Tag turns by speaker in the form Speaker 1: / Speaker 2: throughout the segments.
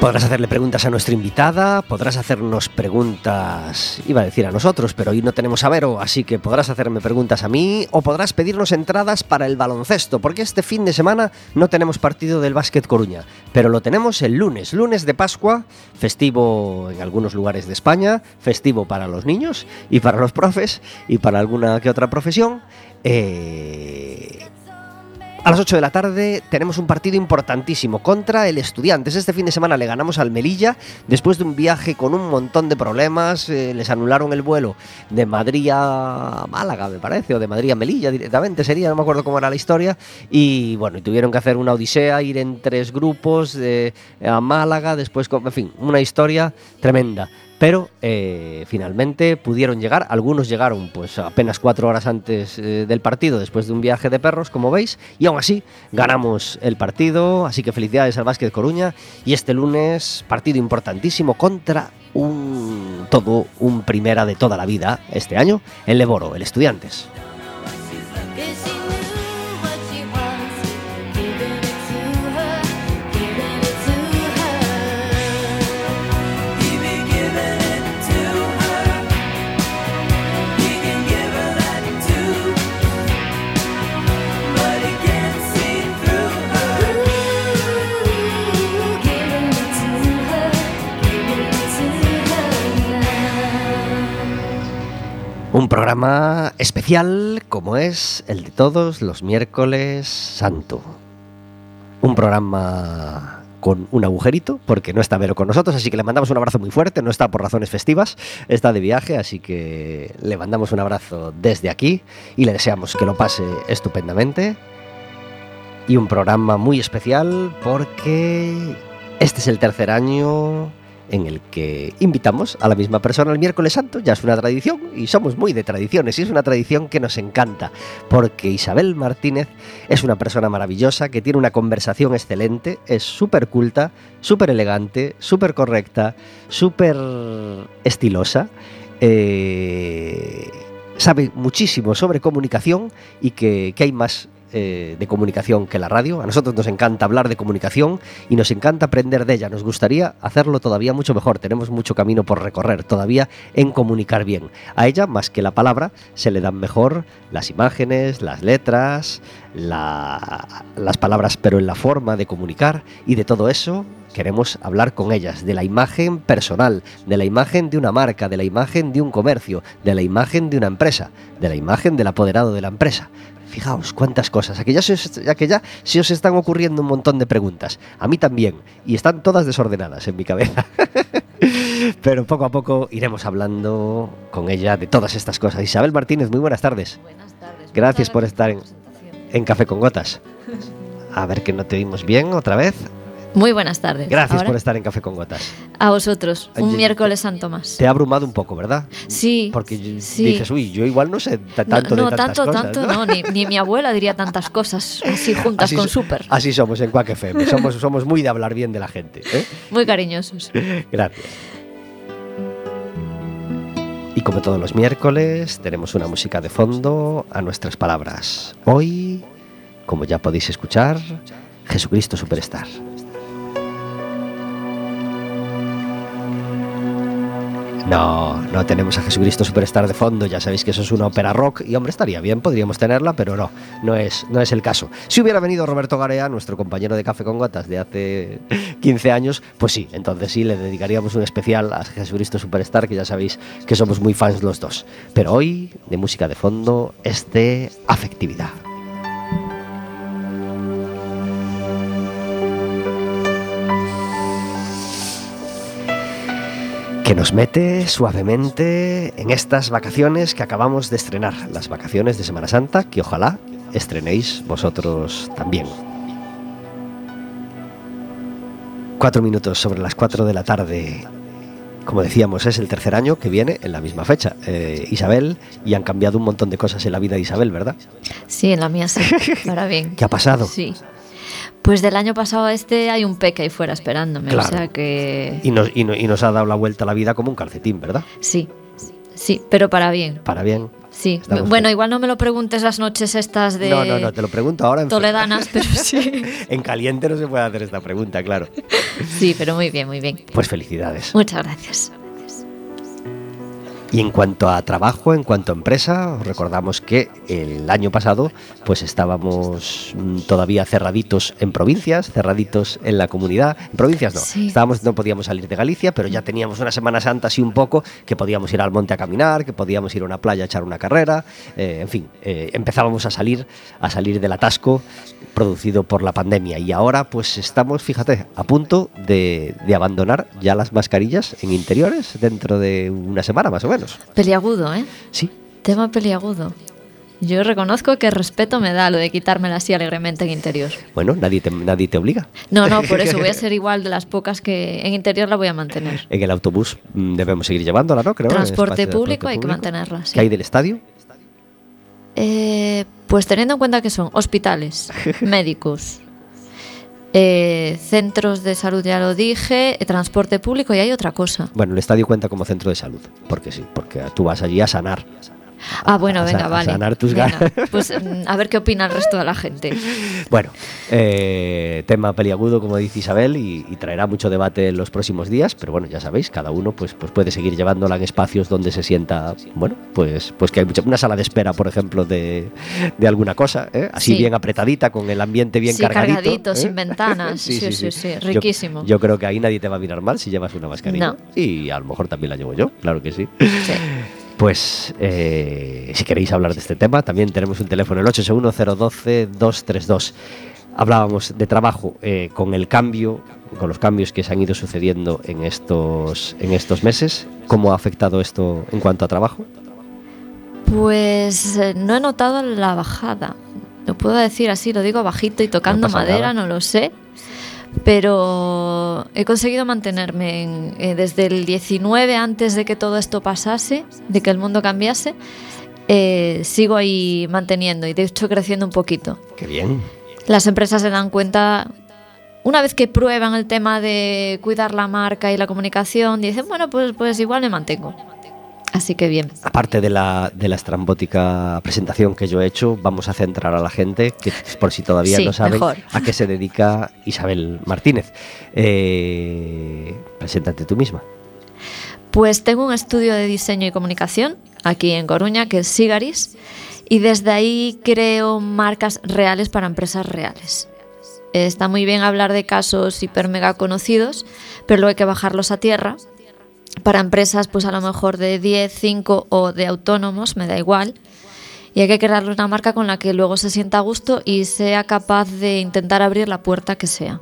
Speaker 1: Podrás hacerle preguntas a nuestra invitada, podrás hacernos preguntas, iba a decir a nosotros, pero hoy no tenemos a Vero, así que podrás hacerme preguntas a mí o podrás pedirnos entradas para el baloncesto, porque este fin de semana no tenemos partido del Básquet Coruña, pero lo tenemos el lunes, lunes de Pascua, festivo en algunos lugares de España, festivo para los niños y para los profes y para alguna que otra profesión. Eh, a las 8 de la tarde tenemos un partido importantísimo contra el Estudiantes. Este fin de semana le ganamos al Melilla después de un viaje con un montón de problemas. Eh, les anularon el vuelo de Madrid a Málaga, me parece, o de Madrid a Melilla directamente sería, no me acuerdo cómo era la historia. Y bueno, tuvieron que hacer una odisea, ir en tres grupos de, a Málaga, después, en fin, una historia tremenda pero eh, finalmente pudieron llegar. Algunos llegaron pues apenas cuatro horas antes eh, del partido, después de un viaje de perros, como veis, y aún así ganamos el partido. Así que felicidades al Básquet Coruña. Y este lunes, partido importantísimo contra un todo un primera de toda la vida este año, el Leboro, el Estudiantes. Un programa especial como es el de todos los miércoles santo. Un programa con un agujerito, porque no está Vero con nosotros, así que le mandamos un abrazo muy fuerte, no está por razones festivas, está de viaje, así que le mandamos un abrazo desde aquí y le deseamos que lo pase estupendamente. Y un programa muy especial porque este es el tercer año en el que invitamos a la misma persona el miércoles santo, ya es una tradición y somos muy de tradiciones y es una tradición que nos encanta porque Isabel Martínez es una persona maravillosa que tiene una conversación excelente, es súper culta, súper elegante, súper correcta, súper estilosa. Eh, sabe muchísimo sobre comunicación y que, que hay más eh, de comunicación que la radio. A nosotros nos encanta hablar de comunicación y nos encanta aprender de ella. Nos gustaría hacerlo todavía mucho mejor. Tenemos mucho camino por recorrer todavía en comunicar bien. A ella, más que la palabra, se le dan mejor las imágenes, las letras, las palabras, pero en la forma de comunicar y de todo eso queremos hablar con ellas, de la imagen personal, de la imagen de una marca, de la imagen de un comercio, de la imagen de una empresa, de la imagen del apoderado de la empresa. Fijaos cuántas cosas. Aquí ya, se, que ya se os están ocurriendo un montón de preguntas. A mí también. Y están todas desordenadas en mi cabeza. Pero poco a poco iremos hablando con ella de todas estas cosas. Isabel Martínez, muy buenas tardes.
Speaker 2: Buenas tardes.
Speaker 1: Gracias por estar en, en Café con Gotas. A ver que no te oímos bien otra vez.
Speaker 2: Muy buenas tardes.
Speaker 1: Gracias por estar en Café con Gotas.
Speaker 2: A vosotros, un miércoles santo más.
Speaker 1: Te ha abrumado un poco, ¿verdad?
Speaker 2: Sí.
Speaker 1: Porque dices, uy, yo igual no sé tanto
Speaker 2: no,
Speaker 1: de tantas
Speaker 2: tanto,
Speaker 1: cosas.
Speaker 2: tanto, no, ni, ni, mi abuela diría tantas cosas así juntas
Speaker 1: así
Speaker 2: con súper.
Speaker 1: Así somos en Quack FM, somos, somos muy de hablar bien de la gente. ¿eh?
Speaker 2: Muy cariñosos.
Speaker 1: Gracias. Y como todos los miércoles, tenemos una música de fondo a nuestras palabras. Hoy, como ya podéis escuchar, Jesucristo Superstar. No, no tenemos a Jesucristo Superstar de fondo, ya sabéis que eso es una ópera rock y hombre, estaría bien, podríamos tenerla, pero no, no es, no es el caso. Si hubiera venido Roberto Garea, nuestro compañero de Café con Gotas de hace 15 años, pues sí, entonces sí, le dedicaríamos un especial a Jesucristo Superstar, que ya sabéis que somos muy fans los dos. Pero hoy, de música de fondo, es de afectividad. Que nos mete suavemente en estas vacaciones que acabamos de estrenar, las vacaciones de Semana Santa, que ojalá estrenéis vosotros también. Cuatro minutos sobre las cuatro de la tarde. Como decíamos, es el tercer año que viene en la misma fecha. Eh, Isabel, y han cambiado un montón de cosas en la vida de Isabel, ¿verdad?
Speaker 2: Sí, en la mía sí. Ahora bien.
Speaker 1: ¿Qué ha pasado?
Speaker 2: Sí. Pues del año pasado a este hay un peque ahí fuera esperándome,
Speaker 1: Claro.
Speaker 2: o sea que...
Speaker 1: Y nos, y no- y nos ha dado la vuelta a la vida como un calcetín, ¿verdad?
Speaker 2: Sí, sí, pero para bien.
Speaker 1: Para bien.
Speaker 2: Sí,
Speaker 1: Estamos
Speaker 2: bueno,
Speaker 1: bien.
Speaker 2: igual no me lo preguntes las noches estas de
Speaker 1: No, no, no, te lo pregunto ahora. en
Speaker 2: toledanas, pero sí.
Speaker 1: En caliente no se puede hacer esta pregunta, claro.
Speaker 2: Sí, pero muy bien, muy bien.
Speaker 1: Pues felicidades.
Speaker 2: Muchas gracias.
Speaker 1: Y en cuanto a trabajo, en cuanto a empresa, os recordamos que el año pasado pues estábamos mm, todavía cerraditos en provincias, cerraditos en la comunidad. En provincias no,
Speaker 2: Sí.
Speaker 1: estábamos, no podíamos salir de Galicia, pero ya teníamos una Semana Santa así un poco, que podíamos ir al monte a caminar, que podíamos ir a una playa a echar una carrera, eh, en fin, eh, empezábamos a salir, a salir del atasco producido por la pandemia. Y ahora pues estamos, fíjate, a punto de, de abandonar ya las mascarillas en interiores dentro de una semana más o menos.
Speaker 2: Peliagudo, ¿eh?
Speaker 1: Sí,
Speaker 2: Tema peliagudo. Yo reconozco que respeto me da lo de quitármela así alegremente en interior.
Speaker 1: bueno, nadie te, nadie te obliga.
Speaker 2: No, no, por eso voy a ser igual de las pocas que en interior la voy a mantener.
Speaker 1: En el autobús mm, debemos seguir llevándola, ¿no? Creo.
Speaker 2: Transporte público hay que mantenerla, sí.
Speaker 1: ¿Qué hay del estadio?
Speaker 2: Eh, pues teniendo en cuenta que son hospitales, médicos, eh, centros de salud, ya lo dije, eh, transporte público y hay otra cosa.
Speaker 1: Bueno, el estadio cuenta como centro de salud, porque sí, porque tú vas allí a sanar.
Speaker 2: Ah, bueno,
Speaker 1: a
Speaker 2: venga,
Speaker 1: a
Speaker 2: vale.
Speaker 1: sanar tus
Speaker 2: Venga,
Speaker 1: ganas.
Speaker 2: Pues mm, a ver qué opina el resto de la gente.
Speaker 1: Bueno, eh, tema peliagudo, como dice Isabel, y, y traerá mucho debate en los próximos días, pero bueno, ya sabéis, cada uno pues, pues puede seguir llevándola en espacios donde se sienta, bueno, pues, pues que hay mucha, una sala de espera, por ejemplo, de, de alguna cosa, ¿eh? así
Speaker 2: Sí.
Speaker 1: bien apretadita, con el ambiente bien
Speaker 2: Sí,
Speaker 1: cargadito.
Speaker 2: cargadito,
Speaker 1: ¿eh?
Speaker 2: sin ventanas. Sí, sí, sí, riquísimo.
Speaker 1: Yo, creo que ahí nadie te va a mirar mal si llevas una mascarilla.
Speaker 2: No.
Speaker 1: Y a lo mejor también la llevo yo, claro que sí.
Speaker 2: Sí.
Speaker 1: Pues eh, si queréis hablar de este tema, también tenemos un teléfono, el 861-012-232. Hablábamos de trabajo eh, con el cambio, con los cambios que se han ido sucediendo en estos, en estos meses. ¿Cómo ha afectado esto en cuanto a trabajo?
Speaker 2: Pues eh, no he notado la bajada. Lo puedo decir así, lo digo bajito y tocando madera,
Speaker 1: nada.
Speaker 2: no lo sé. Pero he conseguido mantenerme en- eh, desde el 19, antes de que todo esto pasase, de que el mundo cambiase. eh, sigo ahí manteniendo y de hecho creciendo un poquito.
Speaker 1: Qué bien.
Speaker 2: Las empresas se dan cuenta, una vez que prueban el tema de cuidar la marca y la comunicación, dicen, bueno, pues, pues igual me mantengo. Así que bien.
Speaker 1: Aparte de la, de la estrambótica presentación que yo he hecho, vamos a centrar a la gente, que por si todavía
Speaker 2: Sí,
Speaker 1: no saben,
Speaker 2: mejor.
Speaker 1: a qué se dedica Isabel Martínez. Eh, preséntate tú misma.
Speaker 2: Pues tengo un estudio de diseño y comunicación aquí en Coruña, que es Sigaris, y desde ahí creo marcas reales para empresas reales. Está muy bien hablar de casos hiper mega conocidos, pero luego hay que bajarlos a tierra. Para empresas, pues a lo mejor de 10, 5 o de autónomos, me da igual. Y hay que crearle una marca con la que luego se sienta a gusto y sea capaz de intentar abrir la puerta que sea.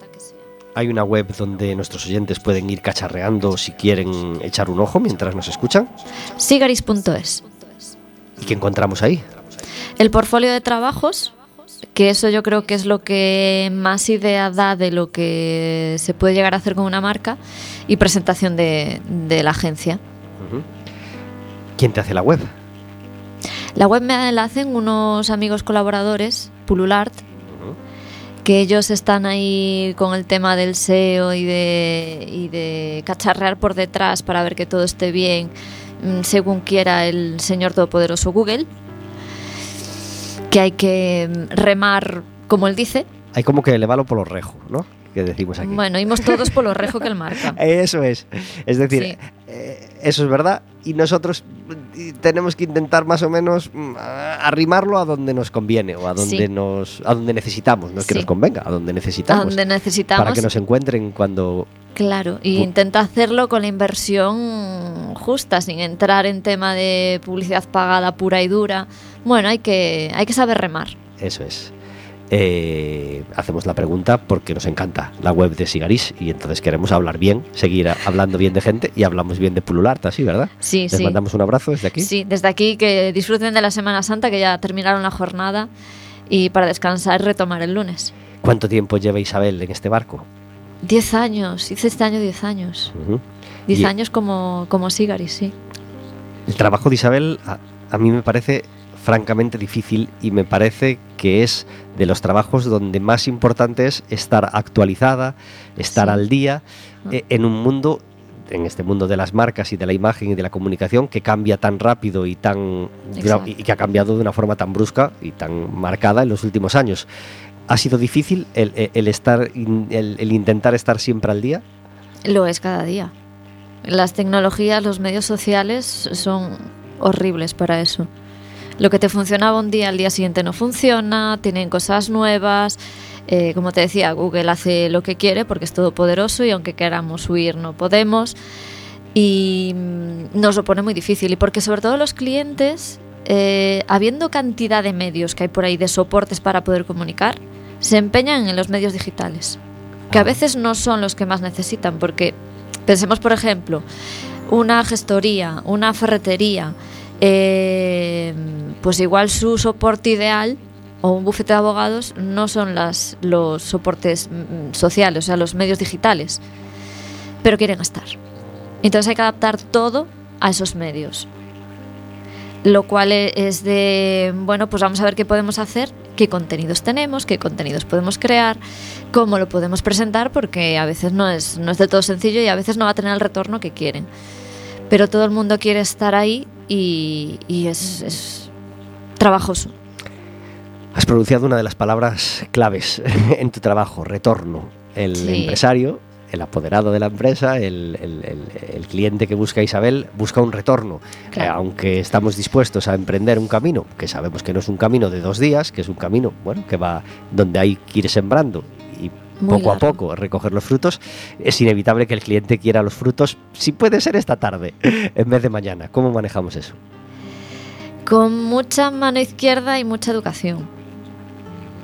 Speaker 1: Hay una web donde nuestros oyentes pueden ir cacharreando si quieren echar un ojo mientras nos escuchan.
Speaker 2: Sigaris.es.
Speaker 1: ¿Y qué encontramos ahí?
Speaker 2: El portfolio de trabajos, que eso yo creo que es lo que más idea da de lo que se puede llegar a hacer con una marca, y presentación de, de la agencia.
Speaker 1: ¿Quién te hace la web?
Speaker 2: La web me la hacen unos amigos colaboradores, Pululart, que ellos están ahí con el tema del SEO y de, y de cacharrear por detrás para ver que todo esté bien, mm, según quiera el señor todopoderoso Google, que hay que mm, remar como él dice.
Speaker 1: Hay como que elevarlo por los rejos, ¿no? que decimos aquí.
Speaker 2: Bueno, íbamos todos por lo rejo que el marca.
Speaker 1: Eso es. Es decir,
Speaker 2: Sí.
Speaker 1: eh, eso es verdad. Y nosotros tenemos que intentar más o menos mm, a- arrimarlo a donde nos conviene o a donde
Speaker 2: Sí.
Speaker 1: nos a donde necesitamos. No es que
Speaker 2: Sí.
Speaker 1: nos convenga, a donde
Speaker 2: A
Speaker 1: necesitamos.
Speaker 2: donde necesitamos.
Speaker 1: para que nos encuentren cuando
Speaker 2: Claro, y intenta hacerlo con la inversión justa, sin entrar en tema de publicidad pagada pura y dura. Bueno, hay que, hay que saber remar.
Speaker 1: eso es. Eh, hacemos la pregunta porque nos encanta la web de Sigaris y entonces queremos hablar bien, seguir hablando bien de gente y hablamos bien de Pululart, así, ¿verdad?
Speaker 2: Sí,
Speaker 1: Les
Speaker 2: sí.
Speaker 1: mandamos un abrazo desde aquí.
Speaker 2: Sí, desde aquí que disfruten de la Semana Santa, que ya terminaron la jornada, y para descansar retomar el lunes.
Speaker 1: ¿Cuánto tiempo lleva Isabel en este barco?
Speaker 2: Diez años, hice este año diez años. Diez
Speaker 1: Y-
Speaker 2: años como, como Sigaris, sí.
Speaker 1: El trabajo de Isabel a, a mí me parece francamente difícil y me parece que es de los trabajos donde más importante es estar actualizada, estar al día
Speaker 2: Ah.
Speaker 1: eh, en un mundo en este mundo de las marcas y de la imagen y de la comunicación que cambia tan rápido y tan y que ha cambiado de una forma tan brusca y tan marcada en los últimos años. ¿Ha sido difícil el, el- el estar in- el- el intentar estar siempre al día?
Speaker 2: Lo es cada día. Las tecnologías, los medios sociales son horribles para eso. Lo que te funcionaba un día, al día siguiente no funciona, tienen cosas nuevas. Eh, como te decía, Google hace lo que quiere porque es todopoderoso y aunque queramos huir no podemos. Y mm, nos lo pone muy difícil. Y porque sobre todo los clientes, eh, habiendo cantidad de medios que hay por ahí, de soportes para poder comunicar, se empeñan en los medios digitales. Que a veces no son los que más necesitan, porque pensemos, por ejemplo, una gestoría, una ferretería, eh, pues igual su soporte ideal o un bufete de abogados no son los soportes mm, sociales, o sea, los medios digitales, pero quieren estar. Entonces hay que adaptar todo a esos medios. Lo cual e- es de, bueno, pues vamos a ver qué podemos hacer, qué contenidos tenemos, qué contenidos podemos crear, cómo lo podemos presentar, porque a veces no es, no es de todo sencillo y a veces no va a tener el retorno que quieren. Pero todo el mundo quiere estar ahí y, y es, es trabajoso.
Speaker 1: Has pronunciado una de las palabras claves en tu trabajo, retorno. El
Speaker 2: Sí.
Speaker 1: empresario, el apoderado de la empresa, el, el- el- el cliente que busca a Isabel, busca un retorno.
Speaker 2: Claro.
Speaker 1: Eh, aunque estamos dispuestos a emprender un camino, que sabemos que no es un camino de dos días, que es un camino bueno, que va donde hay que ir sembrando
Speaker 2: Muy
Speaker 1: poco a
Speaker 2: largo.
Speaker 1: poco recoger los frutos, es inevitable que el cliente quiera los frutos, si puede ser esta tarde, en vez de mañana. ¿Cómo manejamos eso?
Speaker 2: Con mucha mano izquierda y mucha educación.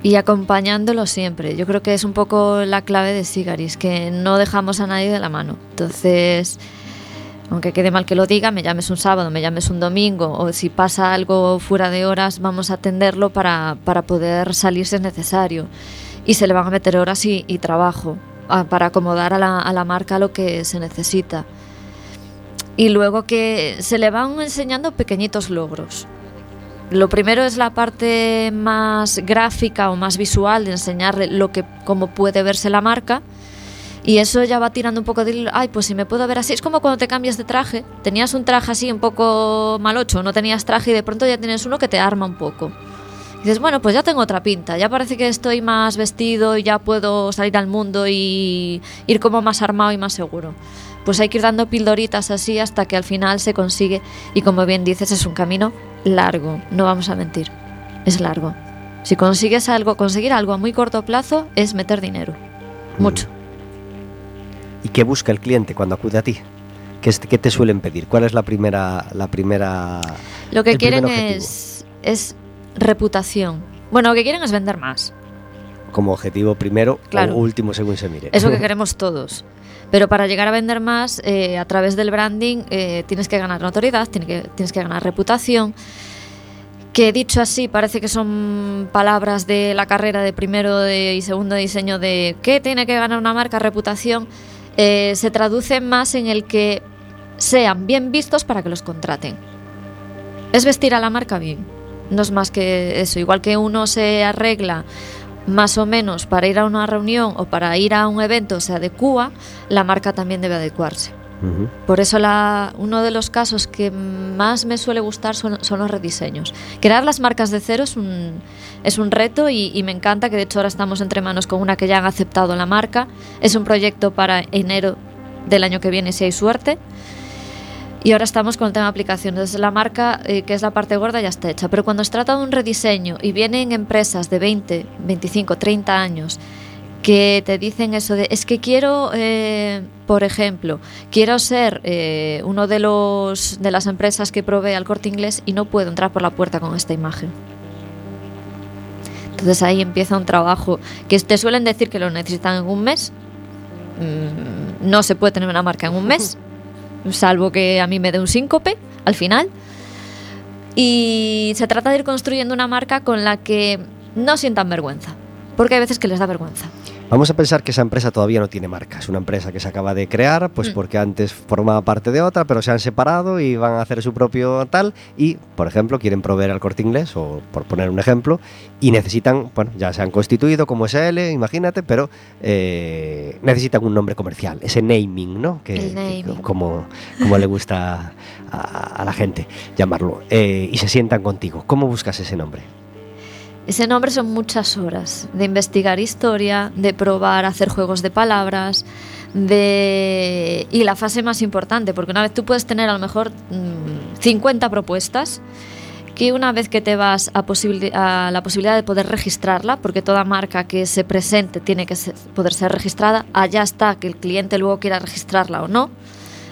Speaker 2: Y acompañándolo siempre. Yo creo que es un poco la clave de Sigaris, que no dejamos a nadie de la mano. Entonces, aunque quede mal que lo diga, me llames un sábado, me llames un domingo, o si pasa algo fuera de horas, vamos a atenderlo para, para poder salir si es necesario. Y se le van a meter horas y, y trabajo a- para acomodar a la, marca lo que se necesita. Y luego que se le van enseñando pequeñitos logros. Lo primero es la parte más gráfica o más visual de enseñarle lo que cómo puede verse la marca y eso ya va tirando un poco de ay, pues si me puedo ver así, es como cuando te cambias de traje, tenías un traje así un poco malocho, no tenías traje y de pronto ya tienes uno que te arma un poco. Dices, bueno, pues ya tengo otra pinta, ya parece que estoy más vestido y ya puedo salir al mundo y ir como más armado y más seguro. Pues hay que ir dando pildoritas así hasta que al final se consigue. Y como bien dices, es un camino largo, no vamos a mentir. Es largo. Si consigues algo, conseguir algo a muy corto plazo es meter dinero. Mucho.
Speaker 1: ¿Y qué busca el cliente cuando acude a ti? ¿Qué, te suelen pedir? ¿Cuál es la primera, la primera
Speaker 2: Lo que quieren es reputación. Bueno, lo que quieren es vender más.
Speaker 1: como objetivo primero
Speaker 2: Claro.
Speaker 1: o último según se mire?
Speaker 2: Es lo que queremos todos. Pero para llegar a vender más, eh, a través del branding, eh, tienes que ganar notoriedad, tienes que, tienes que ganar reputación. Que dicho así, parece que son palabras de la carrera de primero de- y segundo de diseño de qué tiene que ganar una marca, reputación. eh, se traduce más en el que sean bien vistos para que los contraten. Es vestir a la marca bien. No es más que eso. Igual que uno se arregla más o menos para ir a una reunión o para ir a un evento se adecua, la marca también debe adecuarse. Por eso la, uno de los casos que más me suele gustar son, son los rediseños. Crear las marcas de cero es un, es un reto y, y me encanta que de hecho ahora estamos entre manos con una que ya han aceptado la marca. Es un proyecto para enero del año que viene si hay suerte. Y ahora estamos con el tema de aplicaciones. Entonces, la marca, eh, que es la parte gorda, ya está hecha. Pero cuando se trata de un rediseño y vienen empresas de 20, 25, 30 años que te dicen eso de, es que quiero, eh, por ejemplo, quiero ser eh, uno de, los, de las empresas que provee al corte inglés y no puedo entrar por la puerta con esta imagen. Entonces ahí empieza un trabajo que te suelen decir que lo necesitan en un mes. Mm, no se puede tener una marca en un mes, salvo que a mí me dé un síncope al final. Y se trata de ir construyendo una marca con la que no sientan vergüenza, porque hay veces que les da vergüenza.
Speaker 1: Vamos a pensar que esa empresa todavía no tiene marca. Es una empresa que se acaba de crear, pues
Speaker 2: Mm.
Speaker 1: porque antes formaba parte de otra, pero se han separado y van a hacer su propio tal. Y, por ejemplo, quieren proveer al corte inglés, o por poner un ejemplo, y necesitan, bueno, ya se han constituido como SL, imagínate, pero eh, necesitan un nombre comercial, ese naming, ¿no? Que,
Speaker 2: El
Speaker 1: que-
Speaker 2: naming.
Speaker 1: como, como le gusta a, a la gente llamarlo. Eh, y se sientan contigo. ¿Cómo buscas ese nombre?
Speaker 2: Ese nombre son muchas horas de investigar historia, de probar hacer juegos de palabras, y la fase más importante, porque una vez tú puedes tener a lo mejor mm, 50 propuestas que una vez que te vas a, la posibilidad de poder registrarla, porque toda marca que se presente tiene que poder ser registrada, allá está que el cliente luego quiera registrarla o no,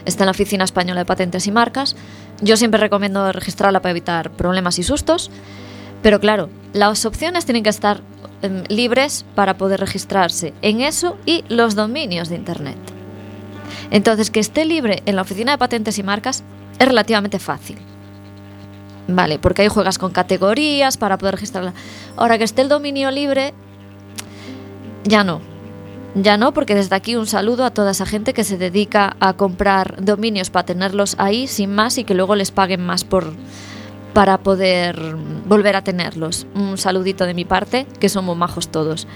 Speaker 2: está en la Oficina Española de Patentes y Marcas. Yo siempre recomiendo registrarla para evitar problemas y sustos. Pero claro, las opciones tienen que estar em, libres para poder registrarse en eso y los dominios de Internet. Entonces, que esté libre en la oficina de patentes y marcas es relativamente fácil. Vale, porque ahí juegas con categorías para poder registrarla. Ahora que esté el dominio libre, ya no. Ya no, porque desde aquí un saludo a toda esa gente que se dedica a comprar dominios para tenerlos ahí sin más y que luego les paguen más por, para poder volver a tenerlos. Un saludito de mi parte, que somos majos todos.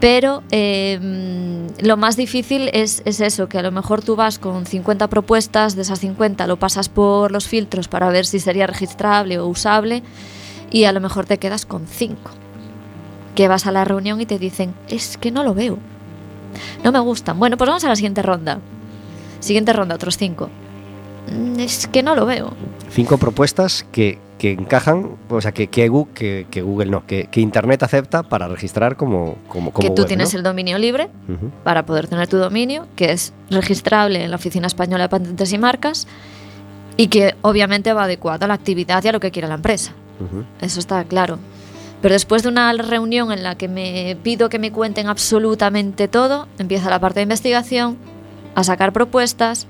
Speaker 2: Pero mm, lo más difícil es, es eso, que a lo mejor tú vas con 50 propuestas, de esas 50 lo pasas por los filtros para ver si sería registrable o usable y a lo mejor te quedas con 5. Que vas a la reunión y te dicen, es que no lo veo. No me gustan. Bueno, pues vamos a la siguiente ronda. Siguiente ronda, otros 5. Es que no lo veo.
Speaker 1: Cinco propuestas que, que encajan, o sea, que, que, que- que Google no, que, que Internet acepta para registrar como, como, como
Speaker 2: que tú
Speaker 1: web,
Speaker 2: tienes
Speaker 1: ¿no?
Speaker 2: el dominio libre
Speaker 1: Ujú.
Speaker 2: para poder tener tu dominio, que es registrable en la Oficina Española de Patentes y Marcas y que obviamente va adecuado a la actividad y a lo que quiere la empresa.
Speaker 1: Ujú.
Speaker 2: Eso está claro. Pero después de una reunión en la que me pido que me cuenten absolutamente todo, empieza la parte de investigación, a sacar propuestas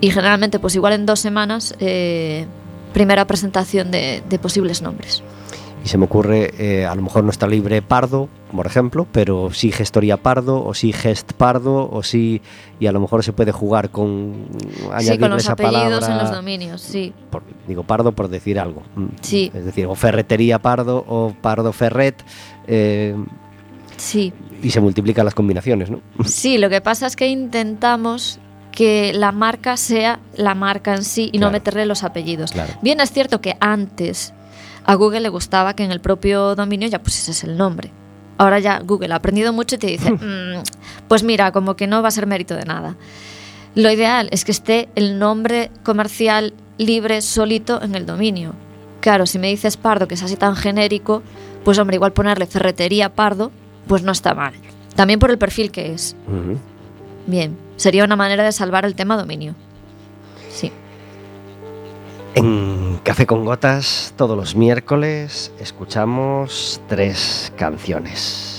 Speaker 2: y generalmente pues igual en dos semanas eh, primera presentación de, de posibles nombres.
Speaker 1: Y se me ocurre, eh, a lo mejor no está libre Pardo, por ejemplo, pero sí gestoría Pardo, o sí gest Pardo, o sí, y a lo mejor se puede jugar con
Speaker 2: Sí, con los
Speaker 1: esa
Speaker 2: apellidos
Speaker 1: palabra,
Speaker 2: en los dominios, sí.
Speaker 1: por- digo Pardo por decir algo. Mm.
Speaker 2: Sí.
Speaker 1: Es decir, o ferretería Pardo, o Pardo Ferret, eh,
Speaker 2: Sí,
Speaker 1: y se multiplican las combinaciones, ¿no?
Speaker 2: Sí, lo que pasa es que intentamos que la marca sea la marca en sí y no
Speaker 1: Claro.
Speaker 2: meterle los apellidos.
Speaker 1: Claro.
Speaker 2: Bien es cierto que antes a Google le gustaba que en el propio dominio ya pusieses el nombre. Ahora ya Google ha aprendido mucho y te dice, "Mm, pues mira, como que no va a ser mérito de nada. Lo ideal es que esté el nombre comercial libre solito en el dominio. Claro, si me dices Pardo, que es así tan genérico, pues hombre, igual ponerle ferretería Pardo, pues no está mal. También por el perfil que es. Bien, sería una manera de salvar el tema dominio. Sí.
Speaker 1: En Café con Gotas, todos los miércoles, escuchamos tres canciones.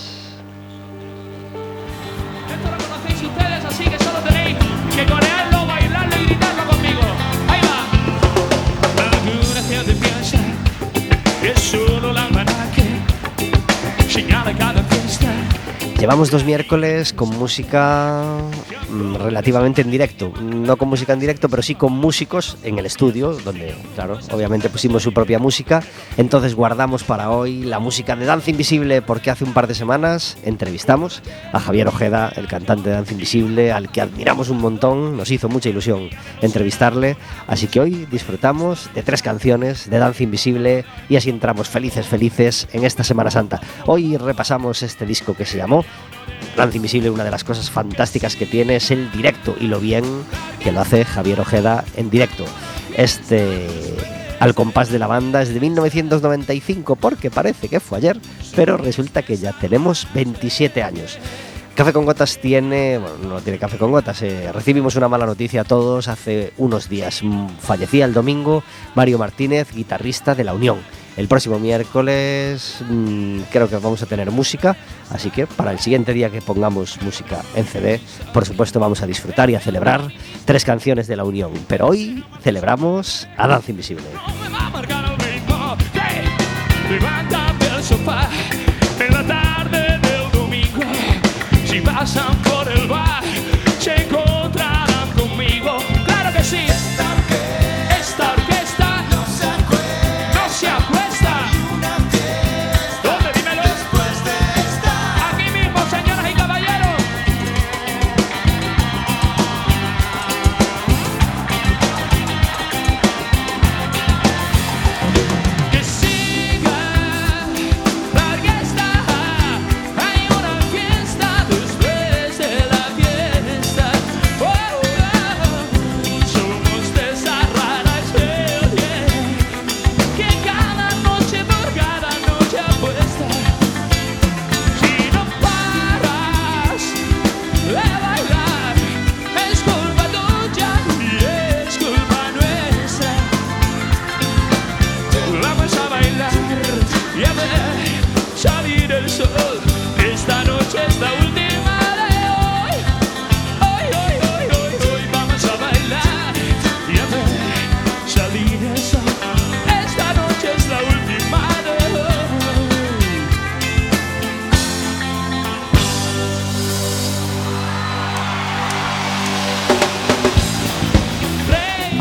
Speaker 1: Llevamos dos miércoles con música mm, relativamente en directo. No con música en directo, pero sí con músicos en el estudio, donde, claro, obviamente pusimos su propia música. Entonces guardamos para hoy la música de Danza Invisible, porque hace un par de semanas entrevistamos a Javier Ojeda, el cantante de Danza Invisible, al que admiramos un montón. Nos hizo mucha ilusión entrevistarle. Así que hoy disfrutamos de tres canciones de Danza Invisible y así entramos felices, felices en esta Semana Santa. Hoy repasamos este disco que se llamó Danza Invisible, una de las cosas fantásticas que tiene es el directo y lo bien que lo hace Javier Ojeda en directo. Este al compás de la banda es de 1995 porque parece que fue ayer, pero resulta que ya tenemos 27 años. Café con Gotas tiene, bueno, no tiene Café con Gotas, eh, recibimos una mala noticia a todos hace unos días. Mm, Fallecía el domingo Mario Martínez, guitarrista de La Unión. El próximo miércoles mm, creo que vamos a tener música, así que para el siguiente día que pongamos música en CD, por supuesto vamos a disfrutar y a celebrar tres canciones de La Unión. Pero hoy celebramos a Danza Invisible.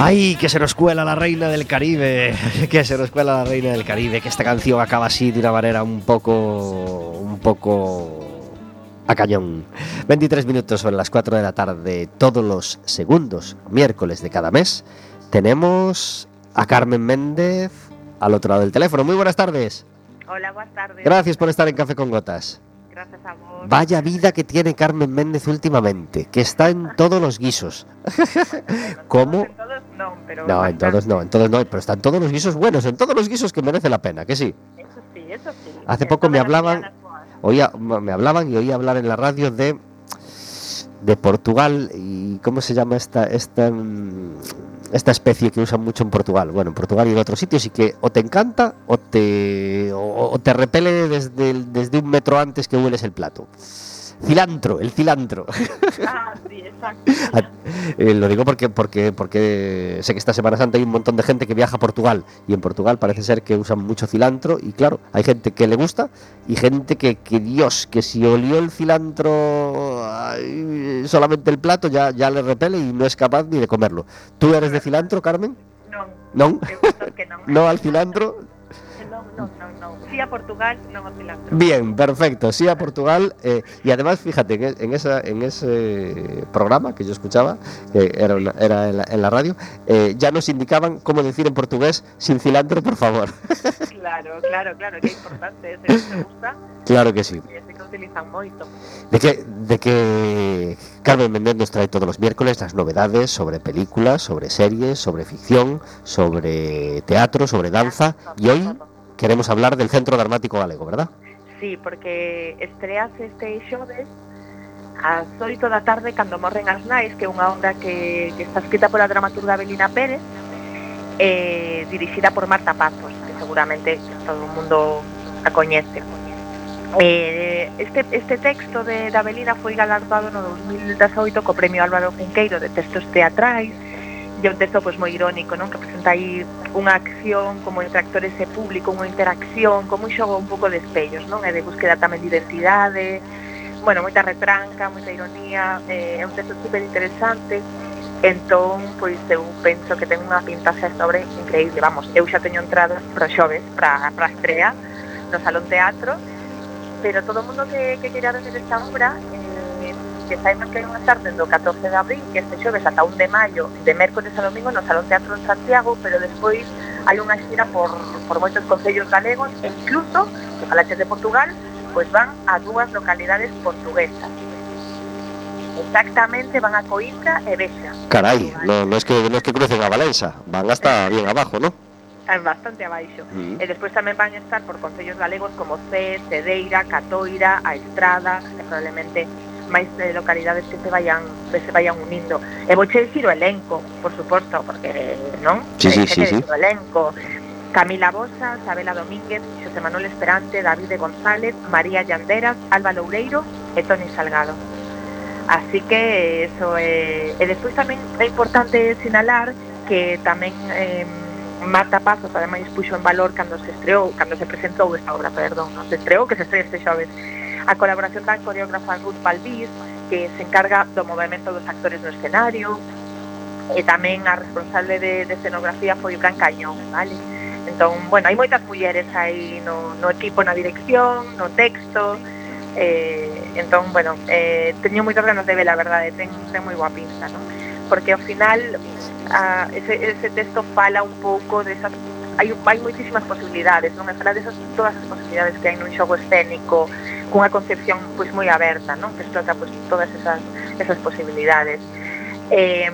Speaker 1: ¡Ay, que se nos cuela la reina del Caribe! Que se nos cuela la reina del Caribe, que esta canción acaba así de una manera un poco. un poco. a cañón. 23 minutos sobre las 4 de la tarde, todos los segundos, miércoles de cada mes, tenemos a Carmen Méndez al otro lado del teléfono. Muy buenas tardes.
Speaker 3: Hola, buenas tardes.
Speaker 1: Gracias por estar en Café con Gotas.
Speaker 3: Gracias a vos.
Speaker 1: Vaya vida que tiene Carmen Méndez últimamente, que está en todos los guisos. ¿Cómo?
Speaker 3: No, pero.
Speaker 1: No, en todos no, en todos no, pero están todos los guisos buenos, en todos los guisos que merece la pena, que sí.
Speaker 3: Eso sí, eso sí.
Speaker 1: Hace poco me hablaban-. Oía, me hablaban y oía hablar en la radio de de Portugal y cómo se llama esta esta mm, esta especie que usan mucho en Portugal. Bueno, en Portugal y en otros sitios y que o te encanta o te o, o te repele desde desde un metro antes que hueles el plato. Cilantro, el cilantro.
Speaker 3: Ah, sí, exacto.
Speaker 1: Eh, lo digo porque, porque, porque sé que esta Semana Santa hay un montón de gente que viaja a Portugal y en Portugal parece ser que usan mucho cilantro y claro, hay gente que le gusta y gente que, que Dios, que si olió el cilantro ay, solamente el plato ya, ya le repele y no es capaz ni de comerlo. ¿Tú eres de cilantro, Carmen?
Speaker 3: No,
Speaker 1: ¿No?
Speaker 3: que no.
Speaker 1: ¿No al cilantro?
Speaker 3: No, no, no, no. Sí a Portugal, no a cilantro.
Speaker 1: Bien, perfecto. Sí a Portugal. eh, y además, fíjate, en, e- en esa, en ese programa que yo escuchaba, que era, una- era en, la, en la radio, eh, ya nos indicaban cómo decir en portugués sin cilantro, por favor.
Speaker 3: Claro, claro, claro, que é importante. Ese que gusta
Speaker 1: claro que sí.
Speaker 3: e ese que utilizan moito.
Speaker 1: De que, de que Carmen Méndez nos trae todos los miércoles las novedades sobre películas, sobre series, sobre ficción, sobre teatro, sobre danza. Y hoy queremos hablar del Centro Dramático Galego, ¿verdad?
Speaker 3: Sí, porque estreas este xoves ás oito da tarde cando morren as nais, que é unha obra que, que está escrita pola dramaturga Belina Pérez e eh, dirixida por Marta Pazos, que seguramente todo o mundo a coñece. Eh, este, este texto de, da Belina foi galardado no 2018 co Premio Álvaro Cunqueiro de Textos Teatrais e un texto pois, moi irónico, non? que presenta aí unha acción como entre actores e público, unha interacción, como un xogo un pouco de espellos, non? e eh, de búsqueda tamén de identidade, bueno, moita retranca, moita ironía, eh, é un texto super interesante, entón, pois eu penso que ten unha pinta xa sobre increíble, vamos, eu xa teño entradas para xoves, para, para estrea, no Salón Teatro, pero todo o mundo que, que queira ver esta obra, eh, que saibas que van a estar dentro 14 de abril, que este xoves ata 1 de maio, de mércoles a domingo no Salón Teatro de Santiago, pero despois hai unha xira por, por moitos concellos galegos e incluso, que falaches de Portugal, pois van a dúas localidades portuguesas. Exactamente, van a Coimbra e Bexa.
Speaker 1: Carai, no, no es que no es que crucen a Valença, van hasta bien abajo, ¿no?
Speaker 3: Bastante abaixo.
Speaker 1: Mm.
Speaker 3: E despois tamén van estar por concellos galegos como Cee, Cedeira, Catoira, A Estrada, e probablemente máis eh, localidades que se vayan que se vayan unindo. E vou che dicir o elenco, por suposto, porque non?
Speaker 1: Sí, sí,
Speaker 3: eh,
Speaker 1: sí, sí.
Speaker 3: O elenco. Camila Bosa, Sabela Domínguez, José Manuel Esperante, David González, María Llanderas, Alba Loureiro e Toni Salgado. Así que eso é... Eh, e despois tamén é importante sinalar que tamén eh, Marta Pazos ademais puxo en valor cando se estreou, cando se presentou esta obra, perdón, non se estreou, que se estreou este xoves A colaboración da coreógrafa Ruth Balbís, que se encarga do movimento dos actores no escenario, e tamén a responsable de, de escenografía foi Bran Cañón, vale? Entón, bueno, hai moitas mulleres aí no, no equipo, na dirección, no texto, eh, entón, bueno, eh, teño moitas ganas de ver, a verdade, ten, ten moi boa pinta, non? Porque ao final a, ese, ese texto fala un pouco desas de hai, hai moitísimas posibilidades, non? E de desas todas as posibilidades que hai nun xogo escénico, cunha concepción pois moi aberta, non? Que explota pois todas esas esas posibilidades. Eh,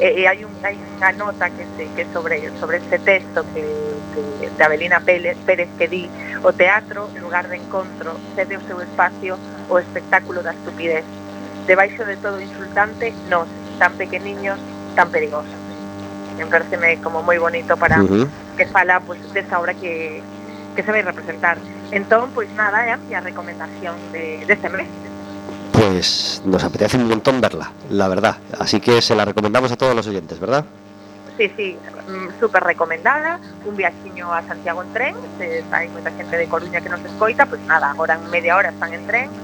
Speaker 3: e, e hai, un, hai unha nota que, se, que sobre, sobre este texto que, que, de Abelina Pérez, Pérez que di o teatro, lugar de encontro, cede o seu espacio o espectáculo da estupidez. Debaixo de todo insultante, nós, tan pequeniños, tan perigosos. Me pareceme como moi bonito para
Speaker 1: uh -huh.
Speaker 3: que fala pues, desa obra que, que se vai representar. Entón, pois nada, é a miña recomendación de, deste mes.
Speaker 1: Pues nos apetece un montón verla, la verdad. Así que se la recomendamos a todos los oyentes, ¿verdad?
Speaker 3: Sí, sí, mm, super recomendada, un viaxiño a Santiago en tren, se hai moita xente de Coruña que nos escoita, pois nada, agora en media hora están en tren,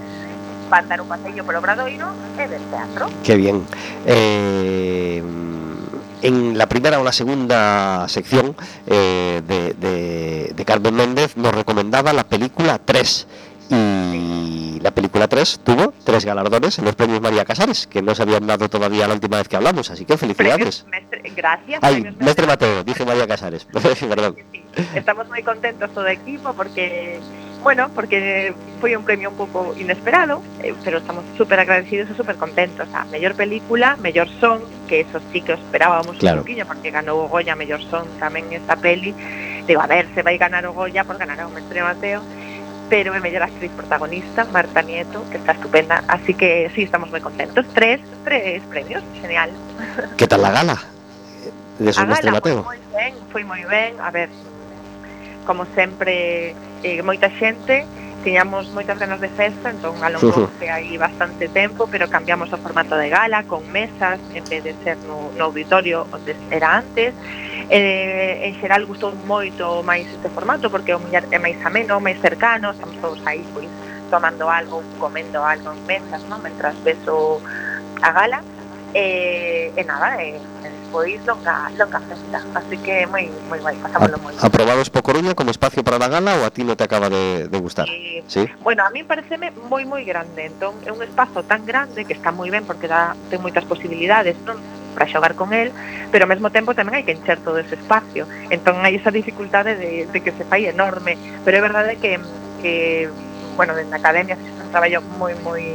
Speaker 3: van dar un paseillo polo Obradoiro e ver teatro.
Speaker 1: Qué bien. Eh, en la primera o la segunda sección eh, de, de- de Carmen Méndez nos recomendaba la película 3. Y la película 3 tuvo tres galardones en los premios María Casares, que no se habían dado todavía la última vez que hablamos, así que felicidades.
Speaker 3: Mestre, gracias.
Speaker 1: Ay, Mestre Mateo, dije María Casares, perdón.
Speaker 3: Sí. Estamos moi contentos todo o equipo porque, bueno, porque foi un premio un pouco inesperado, eh, pero estamos super agradecidos e super contentos. A mellor película, mellor son, que eso sí que esperábamos
Speaker 1: Claro.
Speaker 3: un poquinho porque ganou o Goya mellor son tamén esta peli. Digo, a ver, se vai ganar o Goya, pues ganará o Mestre Mateo pero é mellor actriz protagonista, Marta Nieto, que está estupenda, así que sí, estamos moi contentos. Tres, tres premios, genial.
Speaker 1: ¿Qué tal la gala de su Mestre
Speaker 3: gala
Speaker 1: Mateo?
Speaker 3: foi moi ben, foi moi ben, a ver, como sempre eh, moita xente tiñamos moitas ganas de festa, entón alongouse aí bastante tempo, pero cambiamos o formato de gala con mesas, en vez de ser no, no auditorio onde era antes. Eh, en xeral gustou moito máis este formato porque o muller é máis ameno, máis cercano, estamos todos aí pois tomando algo, comendo algo en mesas, non? Mentras ves o a gala. Eh, e nada, eh, despois longa, longa festa, así que moi, moi guai, pasámoslo moi ben.
Speaker 1: ¿Aprobados por Coruña como espacio para la gala o a ti no te acaba de, de gustar? Sí.
Speaker 3: Bueno, a mí pareceme moi moi grande, entón é un espazo tan grande que está moi ben porque dá, ten moitas posibilidades, non? para xogar con el, pero ao mesmo tempo tamén hai que encher todo ese espacio. Entón hai esa dificultade de, de que se fai enorme, pero é verdade que, que bueno, da academia se un traballo moi moi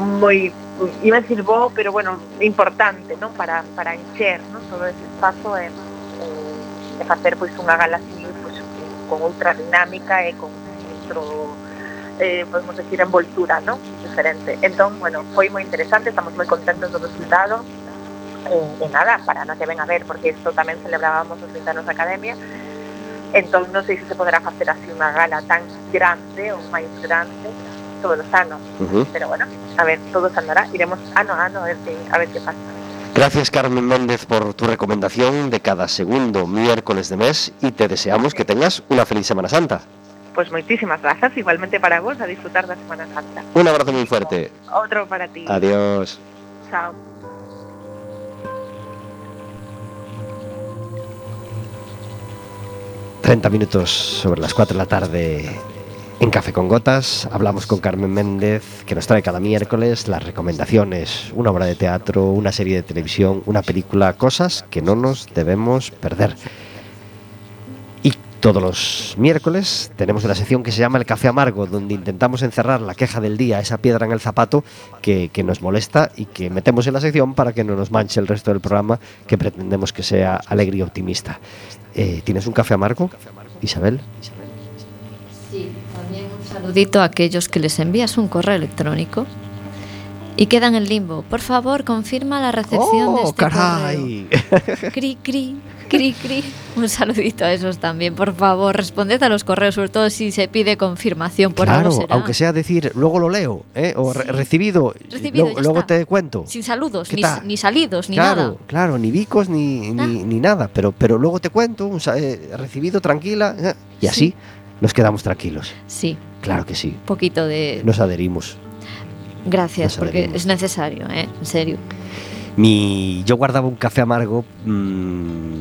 Speaker 3: moi iba a decir pero bueno, importante, non? Para, para encher, non? Todo ese espazo e, e, e facer pois unha gala así, pois, con outra dinámica e con outro eh, podemos decir envoltura, non? Diferente. Entón, bueno, foi moi interesante, estamos moi contentos do resultado. E, e nada, para no que ven a ver, porque isto tamén celebrábamos os 20 anos da Academia. Entón, non sei se se poderá facer así unha gala tan grande ou máis grande todos os anos.
Speaker 1: Ujú.
Speaker 3: Pero bueno, a ver, todo se andará. Iremos ano a ano a ver que, a ver qué pasa.
Speaker 1: Gracias Carmen Méndez por tu recomendación de cada segundo miércoles de mes y te deseamos que tengas una feliz Semana Santa.
Speaker 3: Pois moitísimas grazas, igualmente para vos, a disfrutar da Semana Santa.
Speaker 1: Un abrazo muy fuerte.
Speaker 3: Outro para ti.
Speaker 1: Adiós.
Speaker 3: Chao.
Speaker 1: ...30 minutos sobre las 4 de la tarde en Café con Gotas. Hablamos con Carmen Méndez, que nos trae cada miércoles las recomendaciones, una obra de teatro, una serie de televisión, una película, cosas que no nos debemos perder. Y todos los miércoles tenemos una sección que se llama El Café Amargo, donde intentamos encerrar la queja del día, esa piedra en el zapato que, nos molesta y que metemos en la sección para que no nos manche el resto del programa, que pretendemos que sea alegre y optimista. Eh, ¿Tienes un café amargo, Isabel?
Speaker 2: Saludito a aquellos que les envías un correo electrónico y quedan en limbo. Por favor, confirma la recepción de
Speaker 1: ¡Oh,
Speaker 2: este
Speaker 1: caray!
Speaker 2: correo. Cri, cri, cri, cri. Un saludito a esos también, por favor. Responded a los correos, sobre todo si se pide confirmación por
Speaker 1: claro,
Speaker 2: será.
Speaker 1: aunque sea decir, luego lo leo, ¿eh? o re-
Speaker 2: Sí.
Speaker 1: recibido,
Speaker 2: Recibido,
Speaker 1: luego,
Speaker 2: ya
Speaker 1: luego
Speaker 2: está.
Speaker 1: te cuento.
Speaker 2: Sin saludos,
Speaker 1: ¿Qué
Speaker 2: ni, ni salidos, ni
Speaker 1: claro,
Speaker 2: nada.
Speaker 1: claro, ni bicos ni, ni,
Speaker 2: Ah.
Speaker 1: ni nada, pero, pero luego te cuento, un eh, recibido, tranquila, eh, y así
Speaker 2: Sí.
Speaker 1: nos quedamos tranquilos.
Speaker 2: Sí,
Speaker 1: Claro que sí,
Speaker 2: un poquito de...
Speaker 1: nos adherimos.
Speaker 2: Gracias,
Speaker 1: nos
Speaker 2: porque
Speaker 1: adherimos.
Speaker 2: es necesario, ¿eh? En serio.
Speaker 1: Mi, yo guardaba un café amargo mm,